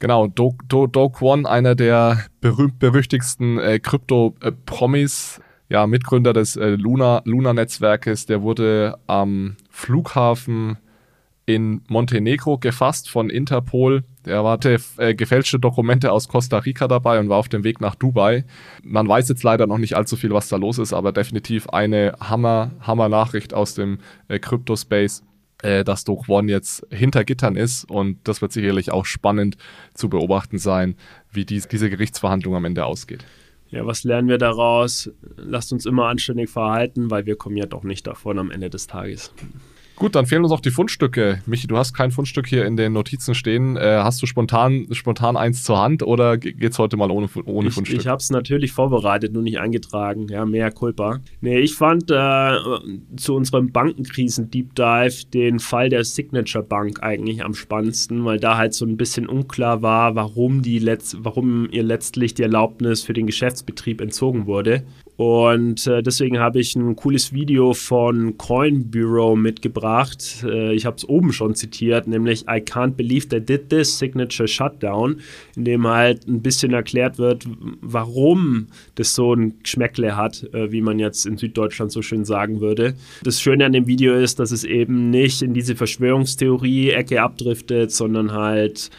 B: Genau, Do, Do, Do Kwon, einer der berühmt-berüchtigsten äh, Krypto-Promis, ja, Mitgründer des äh, Luna-Netzwerkes, der wurde am Flughafen in Montenegro gefasst von Interpol. Er hatte äh, gefälschte Dokumente aus Costa Rica dabei und war auf dem Weg nach Dubai. Man weiß jetzt leider noch nicht allzu viel, was da los ist, aber definitiv eine Hammer, Hammer Nachricht aus dem äh, Crypto-Space äh, dass Do Kwon jetzt hinter Gittern ist und das wird sicherlich auch spannend zu beobachten sein, wie dies, diese Gerichtsverhandlung am Ende ausgeht.
C: Ja, was lernen wir daraus? Lasst uns immer anständig verhalten, weil wir kommen ja doch nicht davon am Ende des Tages.
B: Gut, dann fehlen uns auch die Fundstücke. Michi, du hast kein Fundstück hier in den Notizen stehen. Äh, hast du spontan, spontan eins zur Hand oder geht es heute mal ohne, ohne
C: ich,
B: Fundstück?
C: Ich habe es natürlich vorbereitet, nur nicht eingetragen. Ja, mehr Culpa. Nee, ich fand äh, zu unserem Bankenkrisen-Deep Dive den Fall der Signature Bank eigentlich am spannendsten, weil da halt so ein bisschen unklar war, warum, die letzt, warum ihr letztlich die Erlaubnis für den Geschäftsbetrieb entzogen wurde. Und äh, deswegen habe ich ein cooles Video von Coin Bureau mitgebracht. Äh, ich habe es oben schon zitiert, nämlich I can't believe they did this signature shutdown, in dem halt ein bisschen erklärt wird, warum das so ein Geschmäckle hat, äh, wie man jetzt in Süddeutschland so schön sagen würde. Das Schöne an dem Video ist, dass es eben nicht in diese Verschwörungstheorie-Ecke abdriftet, sondern halt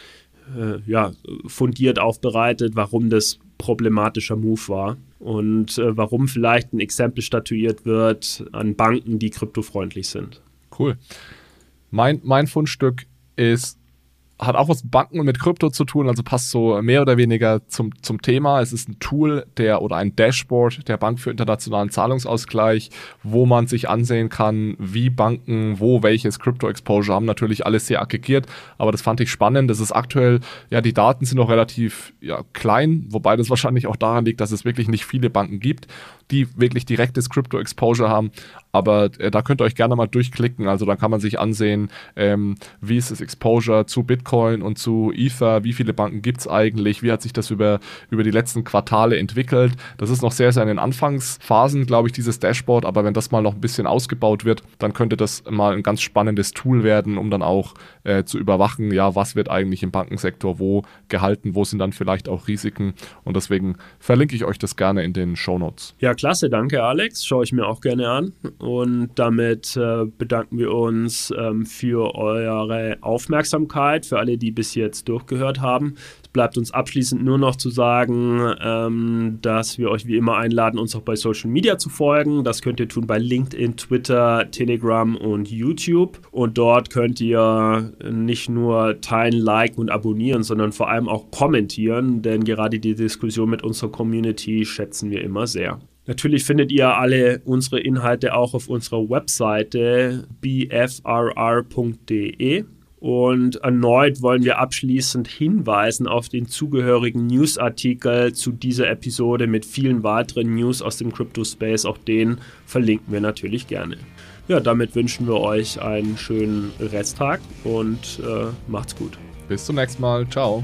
C: äh, ja, fundiert aufbereitet, warum das problematischer Move war und äh, warum vielleicht ein Exempel statuiert wird an Banken, die kryptofreundlich sind.
B: Cool. Mein, mein Fundstück ist hat auch was mit Banken und mit Krypto zu tun, also passt so mehr oder weniger zum, zum Thema. Es ist ein Tool der oder ein Dashboard der Bank für internationalen Zahlungsausgleich, wo man sich ansehen kann, wie Banken, wo welches Crypto-Exposure haben. Natürlich alles sehr aggregiert, aber das fand ich spannend. Das ist aktuell, ja, die Daten sind noch relativ ja, klein, wobei das wahrscheinlich auch daran liegt, dass es wirklich nicht viele Banken gibt, die wirklich direktes Crypto-Exposure haben. Aber äh, da könnt ihr euch gerne mal durchklicken. Also da kann man sich ansehen, ähm, wie ist das Exposure zu Bitcoin und zu Ether, wie viele Banken gibt es eigentlich, wie hat sich das über, über die letzten Quartale entwickelt. Das ist noch sehr, sehr in den Anfangsphasen, glaube ich, dieses Dashboard. Aber wenn das mal noch ein bisschen ausgebaut wird, dann könnte das mal ein ganz spannendes Tool werden, um dann auch äh, zu überwachen, ja, was wird eigentlich im Bankensektor wo gehalten, wo sind dann vielleicht auch Risiken. Und deswegen verlinke ich euch das gerne in den Show Notes.
C: Klasse, danke Alex. Schaue ich mir auch gerne an. Und damit äh, bedanken wir uns ähm, für eure Aufmerksamkeit, für alle, die bis jetzt durchgehört haben. Es bleibt uns abschließend nur noch zu sagen, ähm, dass wir euch wie immer einladen, uns auch bei Social Media zu folgen. Das könnt ihr tun bei LinkedIn, Twitter, Telegram und YouTube. Und dort könnt ihr nicht nur teilen, liken und abonnieren, sondern vor allem auch kommentieren, denn gerade die Diskussion mit unserer Community schätzen wir immer sehr. Natürlich findet ihr alle unsere Inhalte auch auf unserer Webseite bfrr.de. Und erneut wollen wir abschließend hinweisen auf den zugehörigen Newsartikel zu dieser Episode mit vielen weiteren News aus dem Crypto Space. Auch den verlinken wir natürlich gerne. Ja, damit wünschen wir euch einen schönen Resttag und äh, macht's gut.
B: Bis zum nächsten Mal. Ciao.